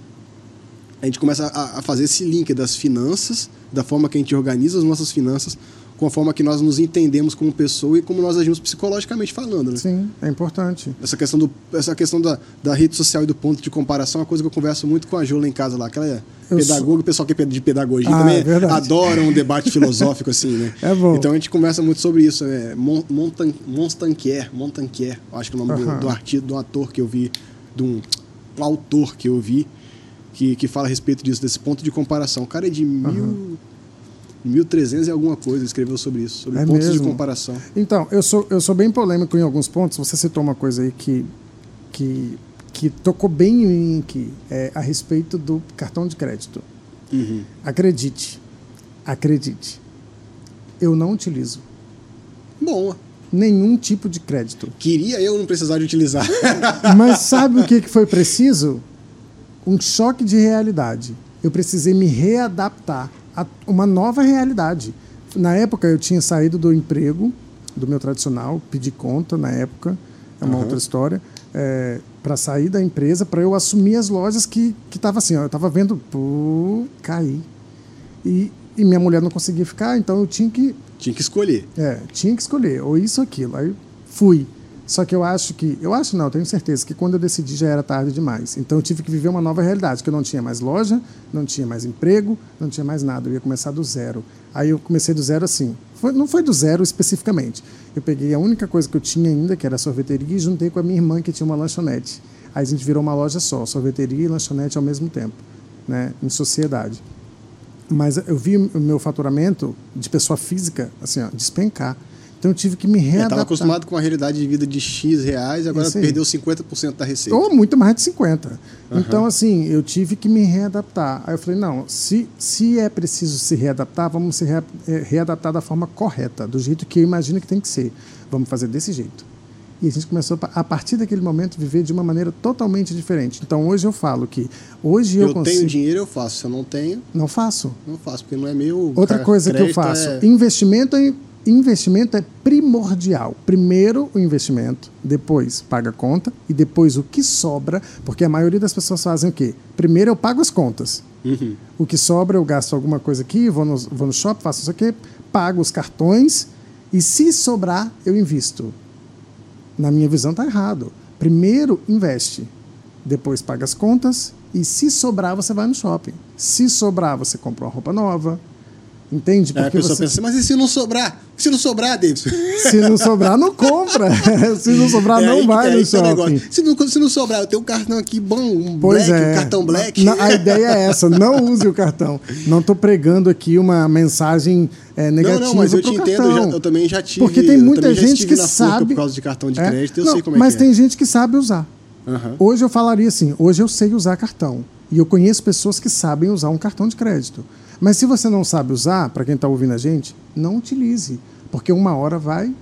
a gente começa a, a fazer esse link das finanças, da forma que a gente organiza as nossas finanças, com a forma que nós nos entendemos como pessoa e como nós agimos psicologicamente falando. Né? Sim, é importante. Essa questão, do, essa questão da, da rede social e do ponto de comparação é uma coisa que eu converso muito com a Júlia em casa lá, que ela é eu pedagoga, sou... o pessoal que é de pedagogia ah, também é adora um debate filosófico assim, né? É bom. Então a gente conversa muito sobre isso. É Montan, Montanquier, Montanquier, acho que é o nome do, do artigo, do ator que eu vi, de um, um autor que eu vi, que, que fala a respeito disso, desse ponto de comparação. O cara é de mil 1300 e alguma coisa escreveu sobre isso, sobre é pontos mesmo? de comparação. Então, eu sou, eu sou bem polêmico em alguns pontos. Você citou uma coisa aí que, que, que tocou bem em mim aqui, é a respeito do cartão de crédito. Uhum. Acredite, acredite, eu não utilizo. Bom. Nenhum tipo de crédito. Queria eu não precisar de utilizar. Mas sabe o que foi preciso? Um choque de realidade. Eu precisei me readaptar a uma nova realidade. Na época eu tinha saído do emprego, do meu tradicional, pedi conta na época, é uma uhum. outra história, é, para sair da empresa, para eu assumir as lojas que estava assim, ó, eu estava vendo, pô, cair. E, e minha mulher não conseguia ficar, então eu tinha que. Tinha que escolher. É, tinha que escolher, ou isso ou aquilo. Aí fui. Só que eu acho que, eu acho não, tenho certeza que quando eu decidi já era tarde demais. Então eu tive que viver uma nova realidade, que eu não tinha mais loja, não tinha mais emprego, não tinha mais nada, eu ia começar do zero. Aí eu comecei do zero assim. Foi, não foi do zero especificamente. Eu peguei a única coisa que eu tinha ainda, que era a sorveteria, e juntei com a minha irmã que tinha uma lanchonete. Aí a gente virou uma loja só, sorveteria e lanchonete ao mesmo tempo, né, em sociedade. Mas eu vi o meu faturamento de pessoa física assim, ó, despencar. Então eu tive que me readaptar. Estava acostumado com a realidade de vida de X reais, agora perdeu 50% da receita. Ou muito mais de 50%. Uhum. Então, assim, eu tive que me readaptar. Aí eu falei, não, se, se é preciso se readaptar, vamos se re, é, readaptar da forma correta, do jeito que eu imagino que tem que ser. Vamos fazer desse jeito. E a gente começou, a partir daquele momento, viver de uma maneira totalmente diferente. Então, hoje eu falo que... Hoje eu, eu consigo... tenho dinheiro, eu faço. Se eu não tenho... Não faço. Não faço, porque não é meu... Outra coisa que eu faço, é... investimento em investimento é primordial. Primeiro o investimento, depois paga a conta e depois o que sobra, porque a maioria das pessoas fazem o quê? Primeiro eu pago as contas. Uhum. O que sobra eu gasto alguma coisa aqui, vou no, vou no shopping, faço isso aqui, pago os cartões e se sobrar eu invisto. Na minha visão está errado. Primeiro investe, depois paga as contas e se sobrar você vai no shopping. Se sobrar você compra uma roupa nova, Entende? Porque é, a pessoa você... pensa mas e se não sobrar? Se não sobrar, Davidson? Se não sobrar, não compra. se não sobrar, é não vai no shopping. Se não, se não sobrar, eu tenho um cartão aqui bom, um pois black, é. um cartão black. A ideia é essa, não use o cartão. Não estou pregando aqui uma mensagem é, negativa Não, não, mas eu te entendo, eu, já, eu, também já tive. Porque tem muita gente que sabe... por causa de cartão de é? crédito, eu não, sei como é Mas é. tem gente que sabe usar. Uhum. Hoje eu falaria assim, hoje eu sei usar cartão. E eu conheço pessoas que sabem usar um cartão de crédito. Mas se você não sabe usar, para quem está ouvindo a gente, não utilize, porque uma hora vai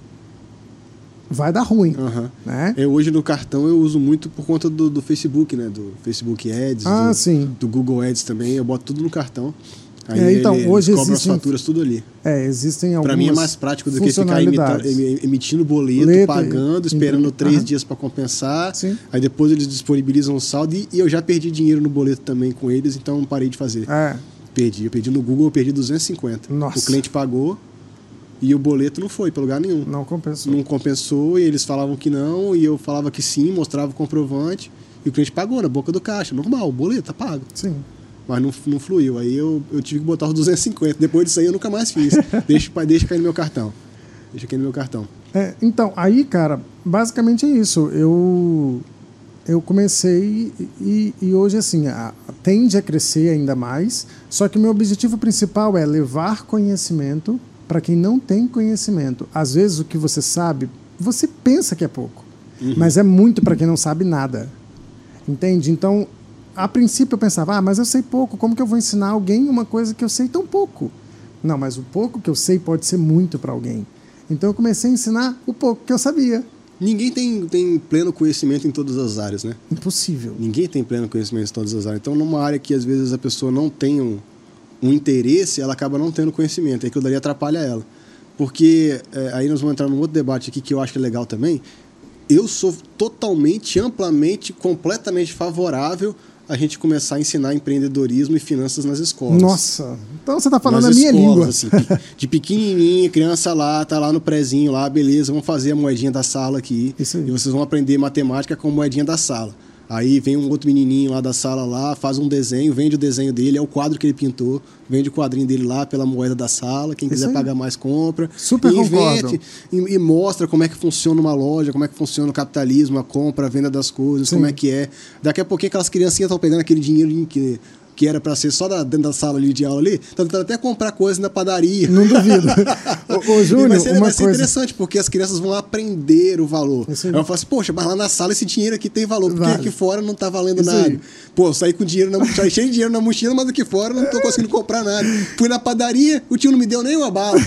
vai dar ruim. Uhum. Né? Eu hoje no cartão eu uso muito por conta do, do Facebook, né? Do Facebook Ads, ah, do, sim. do Google Ads também. Eu boto tudo no cartão. Aí é, então, ele, hoje cobra existem, as faturas tudo ali. É, existem algumas Para mim é mais prático do que ficar imita, emitindo boleto, Letra, pagando, esperando três dias para compensar. Sim. Aí depois eles disponibilizam o saldo e, e, eu já perdi dinheiro no boleto também com eles, então parei de fazer. É. Perdi. Eu perdi no Google, eu perdi 250. Nossa. O cliente pagou, E o boleto não foi para lugar nenhum. Não compensou. Não compensou e eles falavam que não, e eu falava que sim, mostrava o comprovante, e o cliente pagou na boca do caixa. Normal, o boleto tá pago. Sim. Mas não, não fluiu. Aí eu, eu tive que botar os 250. Depois disso aí eu nunca mais fiz. deixa, deixa cair no meu cartão. Deixa cair no meu cartão. É, então, aí, cara, basicamente é isso. Eu, eu comecei e, e hoje, assim, a, tende a crescer ainda mais. Só que o meu objetivo principal é levar conhecimento para quem não tem conhecimento. Às vezes, o que você sabe, você pensa que é pouco, uhum. mas é muito para quem não sabe nada. Entende? Então, a princípio eu pensava, ah, mas eu sei pouco, como que eu vou ensinar alguém uma coisa que eu sei tão pouco? Não, mas o pouco que eu sei pode ser muito para alguém. Então eu comecei a ensinar o pouco que eu sabia. Ninguém tem, tem pleno conhecimento em todas as áreas, né? Impossível. Ninguém tem pleno conhecimento em todas as áreas. Então, numa área que às vezes a pessoa não tem um, um interesse, ela acaba não tendo conhecimento. É que o dali atrapalha ela. Porque é, aí nós vamos entrar num outro debate aqui que eu acho que é legal também. Eu sou totalmente, amplamente, completamente favorável a gente começar a ensinar empreendedorismo e finanças nas escolas. Nossa, então você está falando nas a minha escolas, língua. Assim, de pequenininha, criança lá, tá lá no prezinho lá, beleza, vamos fazer a moedinha da sala aqui. E vocês vão aprender matemática com a moedinha da sala. Aí vem um outro menininho lá da sala lá, faz um desenho, vende o desenho dele, é o quadro que ele pintou, vende o quadrinho dele lá pela moeda da sala, quem quiser pagar mais compra. Super e invente e, e, mostra como é que funciona uma loja, como é que funciona o capitalismo, a compra, a venda das coisas, Sim. como é que é. Daqui a pouquinho aquelas criancinhas estão pegando aquele dinheiro que que era para ser só da, dentro da sala ali de aula ali, tá tentando até comprar coisas na padaria. Não duvido. ô, ô, Júnior, vai ser, uma vai ser coisa... interessante, porque as crianças vão aprender o valor. Isso aí. eu falo assim, poxa, mas lá na sala esse dinheiro aqui tem valor, porque vale. aqui fora não tá valendo Isso nada. Aí. Pô, saí com dinheiro na mochila, cheio de dinheiro na mochila, mas aqui fora não tô conseguindo comprar nada. Fui na padaria, o tio não me deu nem uma bala.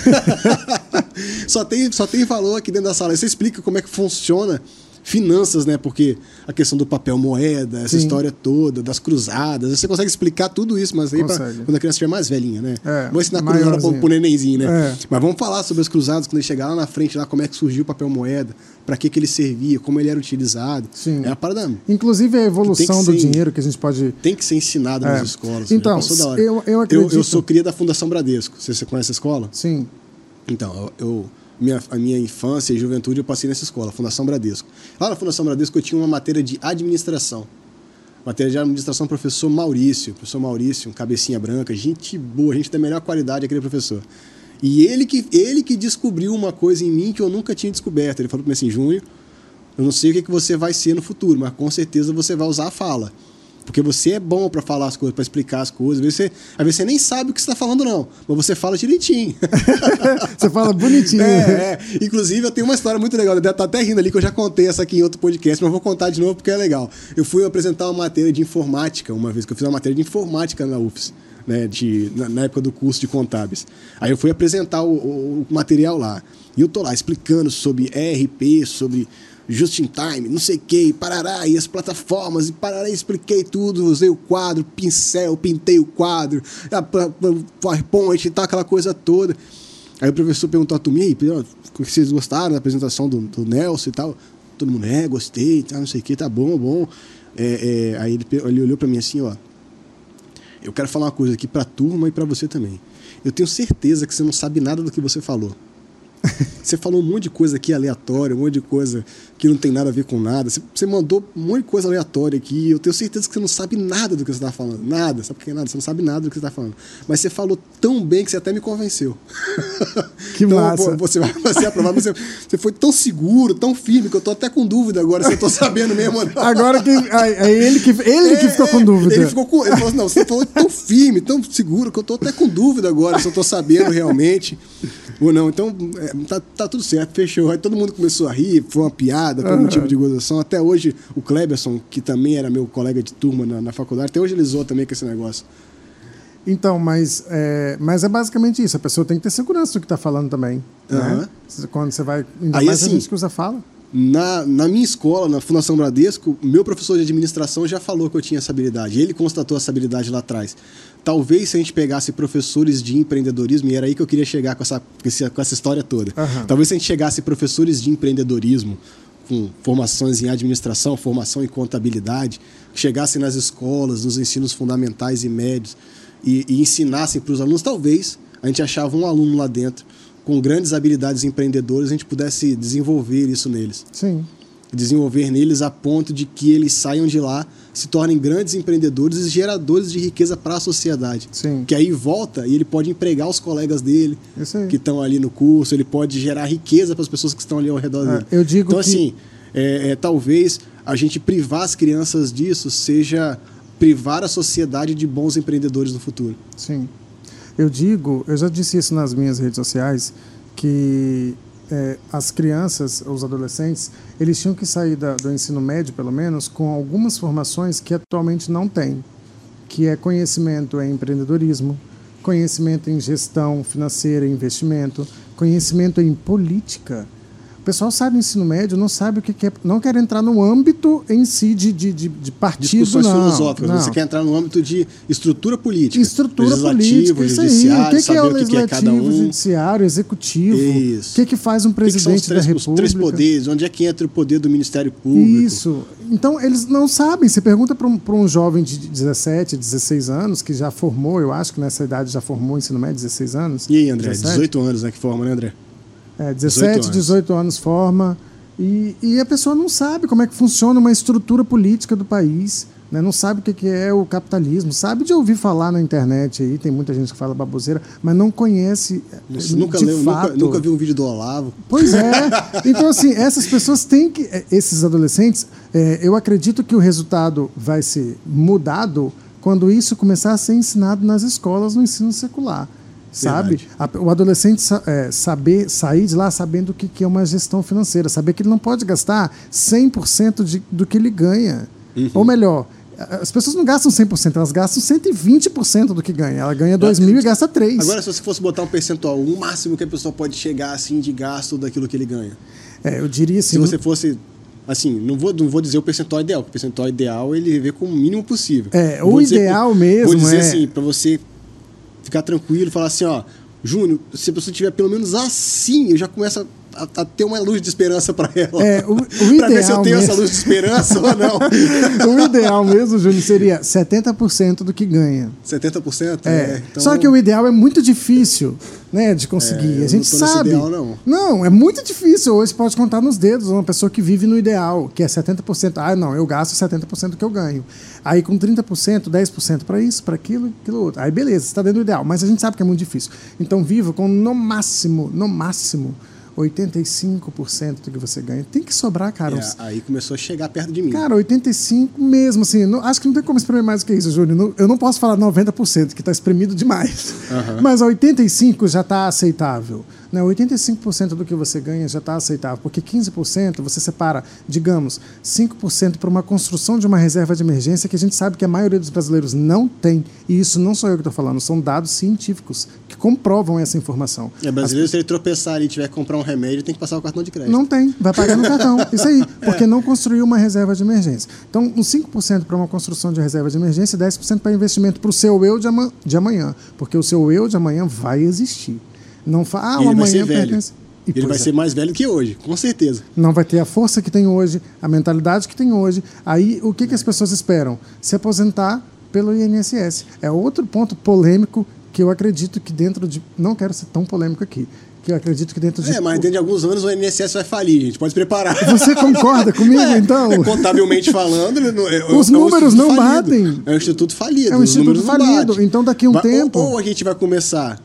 só, tem, só tem valor aqui dentro da sala. Você explica como é que funciona finanças, né? Porque a questão do papel moeda, essa Sim. história toda, das cruzadas, você consegue explicar tudo isso, mas aí pra, quando a criança estiver mais velhinha, né? É, Vou ensinar cruzada pro, pro nenenzinho, né? É. Mas vamos falar sobre as cruzadas quando ele chegar lá na frente, lá como é que surgiu o papel moeda, para que, que ele servia, como ele era utilizado. Sim. É a parada. Inclusive a evolução do dinheiro que a gente pode. Tem que ser ensinado é. nas escolas. Então, eu, eu acredito. Eu, eu sou cria da Fundação Bradesco. Você, você conhece a escola? Sim. Então, eu minha, a minha infância e juventude eu passei nessa escola, Fundação Bradesco. Lá na Fundação Bradesco eu tinha uma matéria de administração. Matéria de administração, professor Maurício. Professor Maurício, um cabecinha branca, gente boa, gente da melhor qualidade, aquele professor. E ele que, ele que descobriu uma coisa em mim que eu nunca tinha descoberto. Ele falou para mim assim, Júnior, eu não sei o que, que você vai ser no futuro, mas com certeza você vai usar a fala. Porque você é bom para falar as coisas, para explicar as coisas. Às vezes, você, às vezes você nem sabe o que você está falando, não. Mas você fala direitinho. você fala bonitinho. É, é, Inclusive, eu tenho uma história muito legal. Deve estar tá até rindo ali, que eu já contei essa aqui em outro podcast, mas vou contar de novo porque é legal. Eu fui apresentar uma matéria de informática uma vez, que eu fiz uma matéria de informática na UFS. Né, de, na, na, época do curso de contábeis. Aí eu fui apresentar o, o, o material lá. E eu tô lá explicando sobre ERP, sobre just in time, não sei o que, parará, e as plataformas, e parará, expliquei tudo, usei o quadro, pincel, pintei o quadro, a, PowerPoint e tal, aquela coisa toda. Aí o professor perguntou a turma, o que vocês gostaram da apresentação do, do Nelson e tal? Todo mundo, é, gostei, não sei o que, tá bom, bom. É, é, aí ele, ele olhou para mim assim, ó, eu quero falar uma coisa aqui para a turma e para você também. Eu tenho certeza que você não sabe nada do que você falou. Você falou um monte de coisa aqui aleatória, um monte de coisa que não tem nada a ver com nada. Você mandou um monte de coisa aleatória aqui. Eu tenho certeza que você não sabe nada do que você está falando. Nada. Sabe por que nada? Você não sabe nada do que você está falando. Mas você falou tão bem que você até me convenceu. Que então, massa. Você vai ser aprovado. Você, você foi tão seguro, tão firme, que eu tô até com dúvida agora se eu tô sabendo mesmo não. Agora que. É ele que, ele é, que ficou com dúvida. Ele ficou com. Ele falou assim, não, você falou tão firme, tão seguro, que eu tô até com dúvida agora se eu tô sabendo realmente ou não. Então, é, tá, tá tudo certo, fechou. Aí todo mundo começou a rir, foi uma piada, foi um motivo de gozação. Até hoje, o Kleberson, que também era meu colega de turma na, na faculdade, até hoje ele zoou também com esse negócio. Então, mas é, mas é basicamente isso. A pessoa tem que ter segurança do que está falando também. Uhum. Né? Quando você vai. Ainda Aí, mais assim, que usa fala. Na, na minha escola, na Fundação Bradesco, meu professor de administração já falou que eu tinha essa habilidade. Ele constatou essa habilidade lá atrás. Talvez se a gente pegasse professores de empreendedorismo, e era aí que eu queria chegar com essa, com essa história toda. Uhum. Talvez se a gente chegasse professores de empreendedorismo, com formações em administração, formação em contabilidade, chegassem nas escolas, nos ensinos fundamentais e médios, e, e ensinassem para os alunos, talvez a gente achava um aluno lá dentro com grandes habilidades empreendedoras, a gente pudesse desenvolver isso neles. Sim. Desenvolver neles a ponto de que eles saiam de lá, se tornem grandes empreendedores e geradores de riqueza para a sociedade. Sim. Que aí volta e ele pode empregar os colegas dele que estão ali no curso, ele pode gerar riqueza para as pessoas que estão ali ao redor É, dele. eu digo então, que- assim, é, é, talvez a gente privar as crianças disso seja privar a sociedade de bons empreendedores no futuro. Sim. Eu digo, eu já disse isso nas minhas redes sociais, que é, as crianças, os adolescentes, eles tinham que sair da- do ensino médio, pelo menos, com algumas formações que atualmente não têm, que é conhecimento em empreendedorismo, conhecimento em gestão financeira e investimento, conhecimento em política. O pessoal sai do ensino médio, não sabe o que é, não quer entrar no âmbito em si de, de, de, de partido, Discussões não. filosóficas. não. Você quer entrar no âmbito de estrutura política. Estrutura legislativo, política, isso aí. O que, que é o o que, é cada legislativo, um. judiciário, executivo? Isso. O que, que faz um O que presidente da três, os República? três poderes? Onde é que entra o poder do Ministério Público? Isso. Então, eles não sabem. Você pergunta para um, pra um jovem de 17, 16 anos, que já formou, eu acho que nessa idade já formou ensino médio, 16 anos. E aí, André? 17? 18 anos, né? Que forma, né, André? É, 18 17, anos. 18 anos forma. E, e a pessoa não sabe como é que funciona uma estrutura política do país. Né? Não sabe o que que é o capitalismo. Sabe de ouvir falar na internet aí, tem muita gente que fala baboseira, mas não conhece. Eh, nunca leu, nunca, nunca viu um vídeo do Olavo. Pois é. Então, assim, essas pessoas têm que. eh, Esses adolescentes, eh, eu acredito que o resultado vai ser mudado quando isso começar a ser ensinado nas escolas no ensino secular. Sabe? A- o adolescente eh, saber sair de lá sabendo o que, que é uma gestão financeira, saber que ele não pode gastar 100% de, do que ele ganha. Uhum. Ou melhor, as pessoas não gastam 100%, elas gastam 120% do que ganha. Ela ganha 2 mil e gasta 3. Agora, se você fosse botar um percentual, o máximo que a pessoa pode chegar assim de gasto daquilo que ele ganha. É, eu diria assim. Se você fosse. Assim, não vou, não vou dizer o percentual ideal, porque o percentual ideal ele vê com o mínimo possível. É, Vou o dizer- ideal mesmo Vou dizer é- assim, para você ficar tranquilo, falar assim, ó, Júnior, se a pessoa tiver pelo menos assim, eu já começo a, a ter uma luz de esperança para ela. É, o- o pra ver se eu tenho essa mesmo- luz de esperança ou não. o ideal mesmo, Júnior, seria 70% do que ganha. 70%? É. então- Só que o ideal é muito difícil né, de conseguir. É, a gente sabe. ideal, não. Não, é muito difícil. Hoje pode contar nos dedos uma pessoa que vive no ideal, que é 70%. Ah, não, eu gasto 70% do que eu ganho. Aí com 30%, 10% para isso, para aquilo, aquilo outro. Aí beleza, você está dentro do ideal. Mas a gente sabe que é muito difícil. Então viva com no máximo, no máximo, 85% do que você ganha. Tem que sobrar, cara. É, uns aí começou a chegar perto de mim. Cara, 85 mesmo, assim. não- acho que não tem como espremer mais do que isso, Júnior. Eu não posso falar 90%, que está espremido demais. Aham. Mas 85% já está aceitável. Né? 85% do que você ganha já está aceitável, porque 15% você separa, digamos, 5% para uma construção de uma reserva de emergência que a gente sabe que a maioria dos brasileiros não tem. E isso não sou eu que estou falando, são dados científicos que comprovam essa informação. É, brasileiro, se ele tropeçar e tiver que comprar um remédio, tem que passar o cartão de crédito. Não tem, vai pagar no cartão. Isso aí, porque não construiu uma reserva de emergência. Então, uns 5% para uma construção de reserva de emergência e 10% para investimento para o seu eu de, ama- de amanhã. Porque o seu eu de amanhã vai existir. Não fa ah, ele vai ser amanhã velho. pertence. E, Ele vai é, ser mais velho que hoje, com certeza. Não vai ter a força que tem hoje, a mentalidade que tem hoje. Aí, o que, que as pessoas esperam? Se aposentar pelo INSS. É outro ponto polêmico que eu acredito que dentro de. Não quero ser tão polêmico aqui. Que eu acredito que dentro de. É, mas dentro de alguns anos o INSS vai falir, gente. Pode se preparar. Você concorda comigo, É, então? é, contabilmente falando, é, Os é um números instituto não falido. batem. É um instituto falido. É um os instituto falido. Então, daqui a um Vai- ou- tempo- Ou, a gente vai começar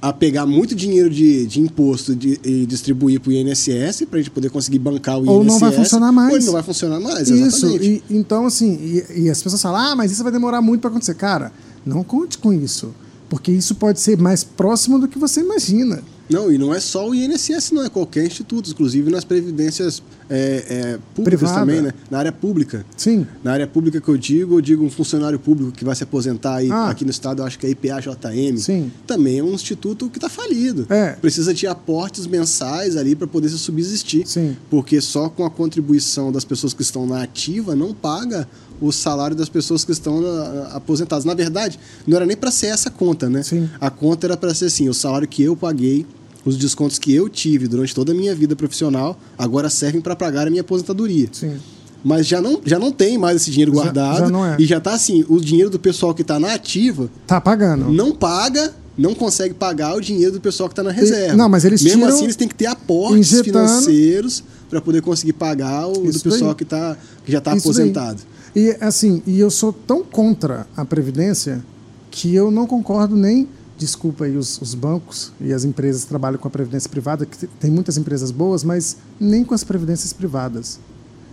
a pegar muito dinheiro de, de imposto de- e distribuir para o INSS para a gente poder conseguir bancar o INSS. Ou não vai funcionar mais. Ou não vai funcionar mais, Isso, exatamente. e, então assim, e, e as pessoas falam, ah, mas isso vai demorar muito para acontecer. Cara, não conte com isso, porque isso pode ser mais próximo do que você imagina. Não, e não é só o INSS, não, é qualquer instituto, inclusive nas previdências é, é, públicas Privada. também, né? Na área pública. Sim, Na área pública que eu digo, eu digo um funcionário público que vai se aposentar aí, Ah. aqui no estado, eu acho que é IPA-JM. Sim. Também é um instituto que está falido. É. Precisa de aportes mensais ali para poder se subsistir. Sim. Porque só com a contribuição das pessoas que estão na ativa não paga o salário das pessoas que estão na- aposentadas. Na verdade, não era nem para ser essa conta, né? Sim. A conta era para ser assim, o salário que eu paguei, os descontos que eu tive durante toda a minha vida profissional, agora servem para pagar a minha aposentadoria sim. mas já não, já não tem mais esse dinheiro Já- guardado. já não é. E já tá assim, o dinheiro do pessoal que está na ativa Tá pagando. não paga não consegue pagar o dinheiro do pessoal que está na reserva. não, mas eles Mesmo assim, eles têm que ter aportes injetando- financeiros para poder conseguir pagar o Isso do pessoal daí. que, tá, que já está Isso daí. aposentado. E assim, e eu sou tão contra a previdência que eu não concordo nem desculpa aí os, os bancos e as empresas que trabalham com a previdência privada, que te- tem muitas empresas boas, mas nem com as previdências privadas.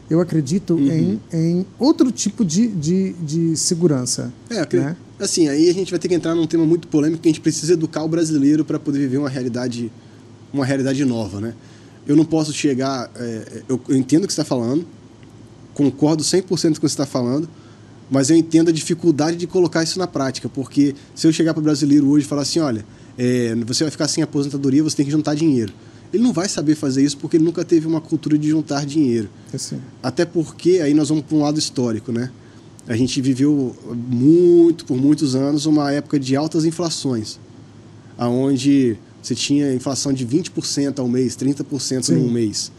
Eu acredito Uhum. em, em outro tipo de, de, de segurança. É, acre- né? assim, aí a gente vai ter que entrar num tema muito polêmico que a gente precisa educar o brasileiro para poder viver uma realidade, uma realidade nova, né? Eu não posso chegar, é, eu, eu entendo o que você está falando, concordo 100% com o que você está falando, mas eu entendo a dificuldade de colocar isso na prática, porque se eu chegar para o brasileiro hoje e falar assim, olha, é, você vai ficar sem aposentadoria, você tem que juntar dinheiro. Ele não vai saber fazer isso porque ele nunca teve uma cultura de juntar dinheiro. Assim, Até porque aí nós vamos para um lado histórico, né? A gente viveu muito, por muitos anos, uma época de altas inflações, aonde você tinha inflação de 20% ao mês, 30% Sim. num mês.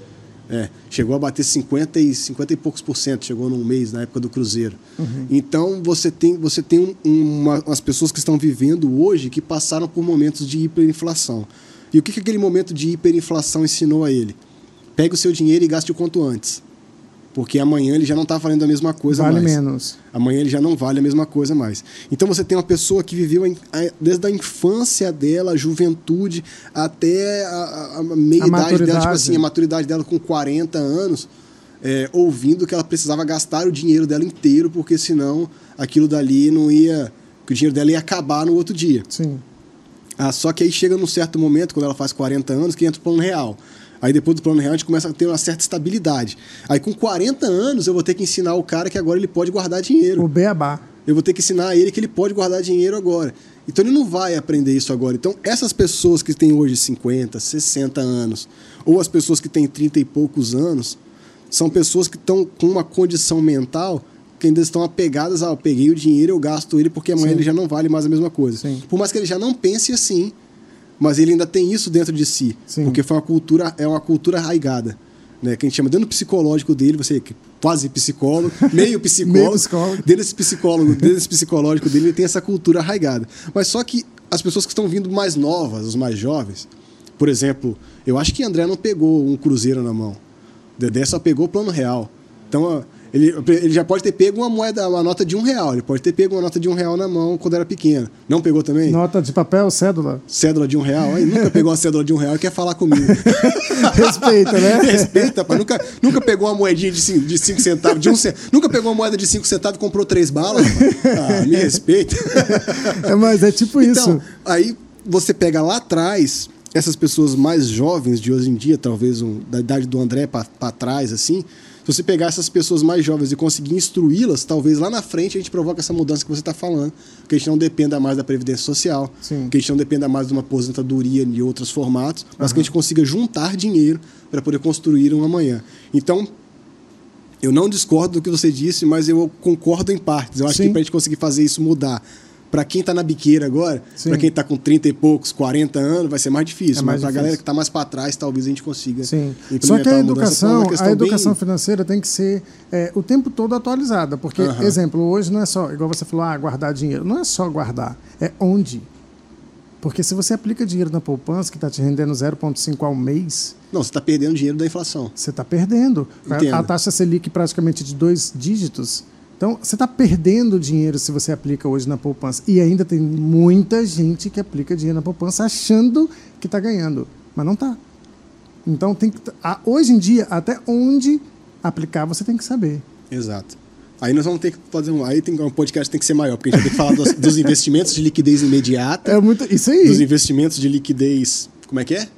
É, chegou a bater 50 e, 50 e poucos por cento, chegou num mês, na época do Cruzeiro. Então, você tem, você tem um- uma, umas pessoas que estão vivendo hoje que passaram por momentos de hiperinflação. E o que, que aquele momento de hiperinflação ensinou a ele? Pegue o seu dinheiro e gaste o quanto antes. Porque amanhã ele já não está valendo a mesma coisa vale mais. menos. Amanhã ele já não vale a mesma coisa mais. Então você tem uma pessoa que viveu desde a infância dela, a juventude, até a, a- a meia A idade dela, tipo assim, a maturidade dela com 40 anos, é, ouvindo que ela precisava gastar o dinheiro dela inteiro, porque senão aquilo dali não ia. que o dinheiro dela ia acabar no outro dia. Sim. Ah, só que aí chega num certo momento, quando ela faz 40 anos, que entra o plano real. Aí depois do plano real a gente começa a ter uma certa estabilidade. Aí com 40 anos eu vou ter que ensinar o cara que agora ele pode guardar dinheiro. O beabá. Eu vou ter que ensinar a ele que ele pode guardar dinheiro agora. Então ele não vai aprender isso agora. Então essas pessoas que têm hoje 50, 60 anos, ou as pessoas que têm 30 e poucos anos, são pessoas que estão com uma condição mental que ainda estão apegadas ao peguei o dinheiro, eu gasto ele porque amanhã Sim. ele já não vale mais a mesma coisa. Sim. Por mais que ele já não pense assim, mas ele ainda tem isso dentro de si, Sim. porque foi uma cultura, é uma cultura arraigada, né? Que a gente chama dentro do psicológico dele, você quase psicólogo, meio psicólogo, Meio psicólogo. dentro desse psicólogo, dentro desse psicológico dele, ele tem essa cultura arraigada. Mas só que as pessoas que estão vindo mais novas, os mais jovens, por exemplo, eu acho que André não pegou um cruzeiro na mão. Dedé só pegou o plano real. Então, ele, ele já pode ter pego uma moeda, uma nota de um real. Ele pode ter pego uma nota de um real na mão quando era pequeno. Não pegou também? Nota de papel, cédula. Cédula de um real? Aí nunca pegou uma cédula de um real e quer falar comigo. Respeita, né? Respeita, pai. Nunca, nunca pegou uma moedinha de cinco, de cinco centavos, de um cen- Nunca pegou uma moeda de cinco centavos e comprou três balas? Ah, me respeita. É, mas é tipo Então, isso. aí você pega lá atrás, essas pessoas mais jovens de hoje em dia, talvez um, da idade do André para trás, assim, se você pegar essas pessoas mais jovens e conseguir instruí-las, talvez lá na frente a gente provoque essa mudança que você está falando, que a gente não dependa mais da Previdência Social, Sim. que a gente não dependa mais de uma aposentadoria de outros formatos, mas que a gente consiga juntar dinheiro para poder construir um amanhã. Então, eu não discordo do que você disse, mas eu concordo em partes. Eu acho Sim. que para a gente conseguir fazer isso mudar, para quem está na biqueira agora, para quem está com 30 e poucos, 40 anos, vai ser mais difícil. É mais mas para a galera que está mais para trás, talvez a gente consiga. Sim. Só que a educação, a educação bem- financeira tem que ser é, o tempo todo atualizada. Porque, Aham. exemplo, hoje não é só, igual você falou, ah, guardar dinheiro. Não é só guardar, é onde. Porque se você aplica dinheiro na poupança, que está te rendendo 0,5 ao mês, Não, você está perdendo dinheiro da inflação. você está perdendo. Entendo. A taxa Selic praticamente de dois dígitos. Então, você está perdendo dinheiro se você aplica hoje na poupança. E ainda tem muita gente que aplica dinheiro na poupança achando que está ganhando, mas não está. Então, tem que, hoje em dia, até onde aplicar, você tem que saber. Exato. Aí nós vamos ter que fazer um. Aí tem um podcast que tem que ser maior, porque a gente vai ter que falar dos, dos investimentos de liquidez imediata, É muito. Isso aí. dos investimentos de liquidez. Como é que é?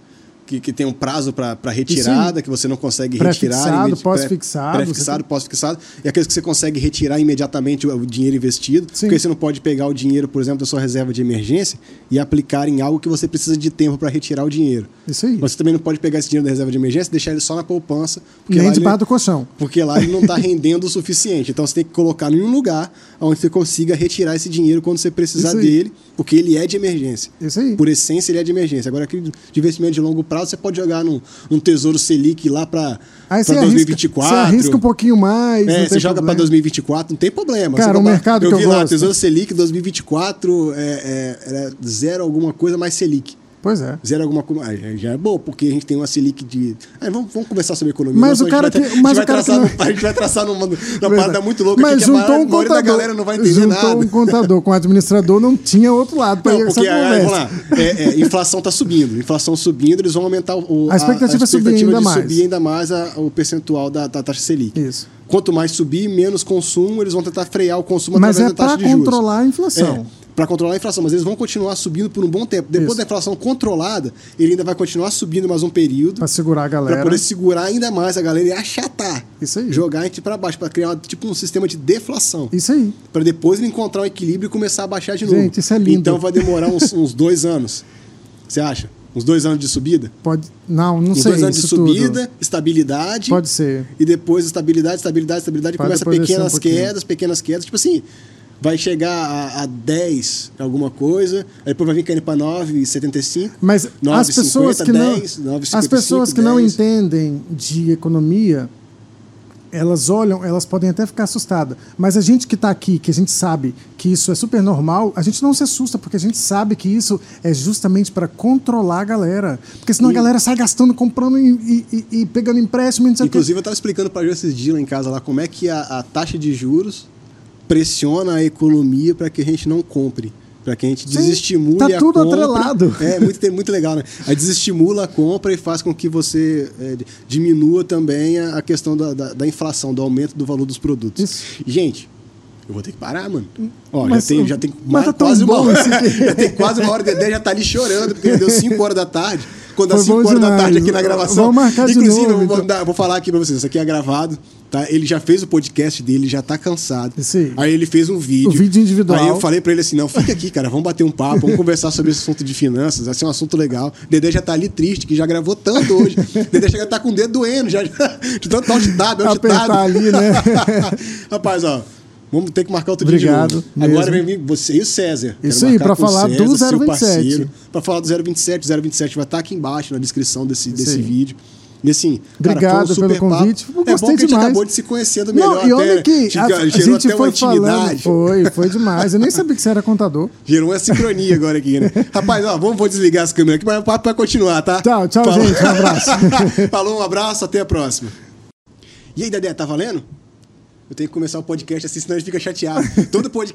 Que, que tem um prazo para retirada, que você não consegue retirar. Pós-fixado, Pré-fixado, você pós-fixado. E aqueles que você consegue retirar imediatamente o, o dinheiro investido. Sim. Porque você não pode pegar o dinheiro, por exemplo, da sua reserva de emergência e aplicar em algo que você precisa de tempo para retirar o dinheiro. Isso aí. Você também não pode pegar esse dinheiro da reserva de emergência e deixar ele só na poupança. porque Nem debaixo do colchão. porque lá ele não está rendendo o suficiente. Então você tem que colocar em um lugar onde você consiga retirar esse dinheiro quando você precisar dele, porque ele é de emergência. Isso aí. Por essência, ele é de emergência. Agora, aquele de investimento de longo prazo, prazo, você pode jogar num, num Tesouro Selic lá para Aí você 2024. Arrisca, você arrisca um pouquinho mais. É, você joga para 2024, não tem problema. Cara, o mercado eu que eu vi lá, gosto. Tesouro Selic 2024 é, é, era zero alguma coisa mais Selic. Pois é. Zero alguma coisa. Já é bom, porque a gente tem uma Selic de. Ah, vamos, vamos conversar sobre economia. Mas Nossa, o cara a gente vai, que- mas a o cara que A gente vai traçar numa, numa Verdade. parada muito louca Mas a juntou maior- um a da contador, galera não vai entender juntou nada. um contador com um administrador, não tinha outro lado para ir Não, essa porque, ah, vamos conversa. lá, é, é, inflação está subindo. Inflação subindo, eles vão aumentar o, A expectativa é subir ainda de mais. subir ainda mais a- o percentual da, da taxa Selic. Isso. Quanto mais subir, menos consumo, eles vão tentar frear o consumo Mas através é da taxa para de juros. controlar a inflação. É, para controlar a inflação, mas eles vão continuar subindo por um bom tempo. Depois Isso. da inflação controlada, ele ainda vai continuar subindo mais um período Para segurar a para galera. poder segurar ainda mais a galera e achatar. Isso aí. Jogar a gente para baixo, para criar tipo um sistema de deflação. Isso aí. Para depois ele encontrar um equilíbrio e começar a baixar de novo. Gente, isso é lindo. Então vai demorar uns, uns dois anos. Você acha? Uns dois anos de subida? Pode. Não, não Uns sei. dois anos de subida, tudo. estabilidade. Pode ser. E depois estabilidade, estabilidade, estabilidade. Pra Começa pequenas um quedas, pequenas quedas. Tipo assim, vai chegar a, a 10 alguma coisa, aí depois vai vir caindo para 9,75. Mas 9,50, as pessoas que não, 10, 9,55, as pessoas que não 10. entendem de economia, elas olham, elas podem até ficar assustadas. Mas a gente que está aqui, que a gente sabe que isso é super normal, a gente não se assusta porque a gente sabe que isso é justamente para controlar a galera, porque senão E- a galera sai gastando, comprando e, e- e- pegando empréstimo, não. Inclusive, eu estava explicando para esses dias lá em casa lá como é que a, a taxa de juros pressiona a economia para que a gente não compre. Para que a gente Sim, desestimule tá a tudo compra. atrelado. É muito, muito legal, né? Aí desestimula a compra e faz com que você é, diminua também a, questão da, da, da inflação, do aumento do valor dos produtos. Isso. Gente, eu vou ter que parar, mano. Ó, Mas- já tem, já tem mas mais- tá quase uma hora. já tem quase uma hora, o Dedé já tá ali chorando, porque deu 5 horas da tarde. Quando Foi 5 bom horas da tarde aqui na gravação. Vamos marcar de Inclusive, novo, eu vou, então. dar- vou falar aqui pra vocês, isso aqui é gravado, tá? Ele já fez o podcast dele, já tá cansado. Isso aí. Ele fez um vídeo. O vídeo individual. Aí eu falei pra ele assim: não, fica aqui, cara, vamos bater um papo, vamos conversar sobre esse assunto de finanças, vai ser um assunto legal. Dedé já tá ali triste, que já gravou tanto hoje. Dedé chega a tá com o dedo doendo, já, de tanto Apertar tab. ali, né? Rapaz, ó. Vamos ter que marcar outro Obrigado dia de novo. Agora vem você e o César. Isso aí, o falar do seu 027. parceiro, Pra falar do 027. 027 vai estar aqui embaixo na descrição desse, desse aí. vídeo. E assim, cara, Obrigado foi um pelo convite. papo. Eu É bom gostei que a gente demais. acabou de se conhecendo melhor Não, e olha até. que Gerou a, a até gente uma foi falando. Foi, foi demais. Eu nem sabia que você era contador. Gerou uma sincronia agora aqui, né? Rapaz, ó, vamos, vou desligar as câmeras aqui, mas o papo vai continuar, tá? Tchau, tchau, Falou. gente. Um abraço. Falou, um abraço, até a próxima. E aí, Dedé, tá valendo? Eu tenho que começar o podcast assim, senão a gente fica chateado. Todo podcast.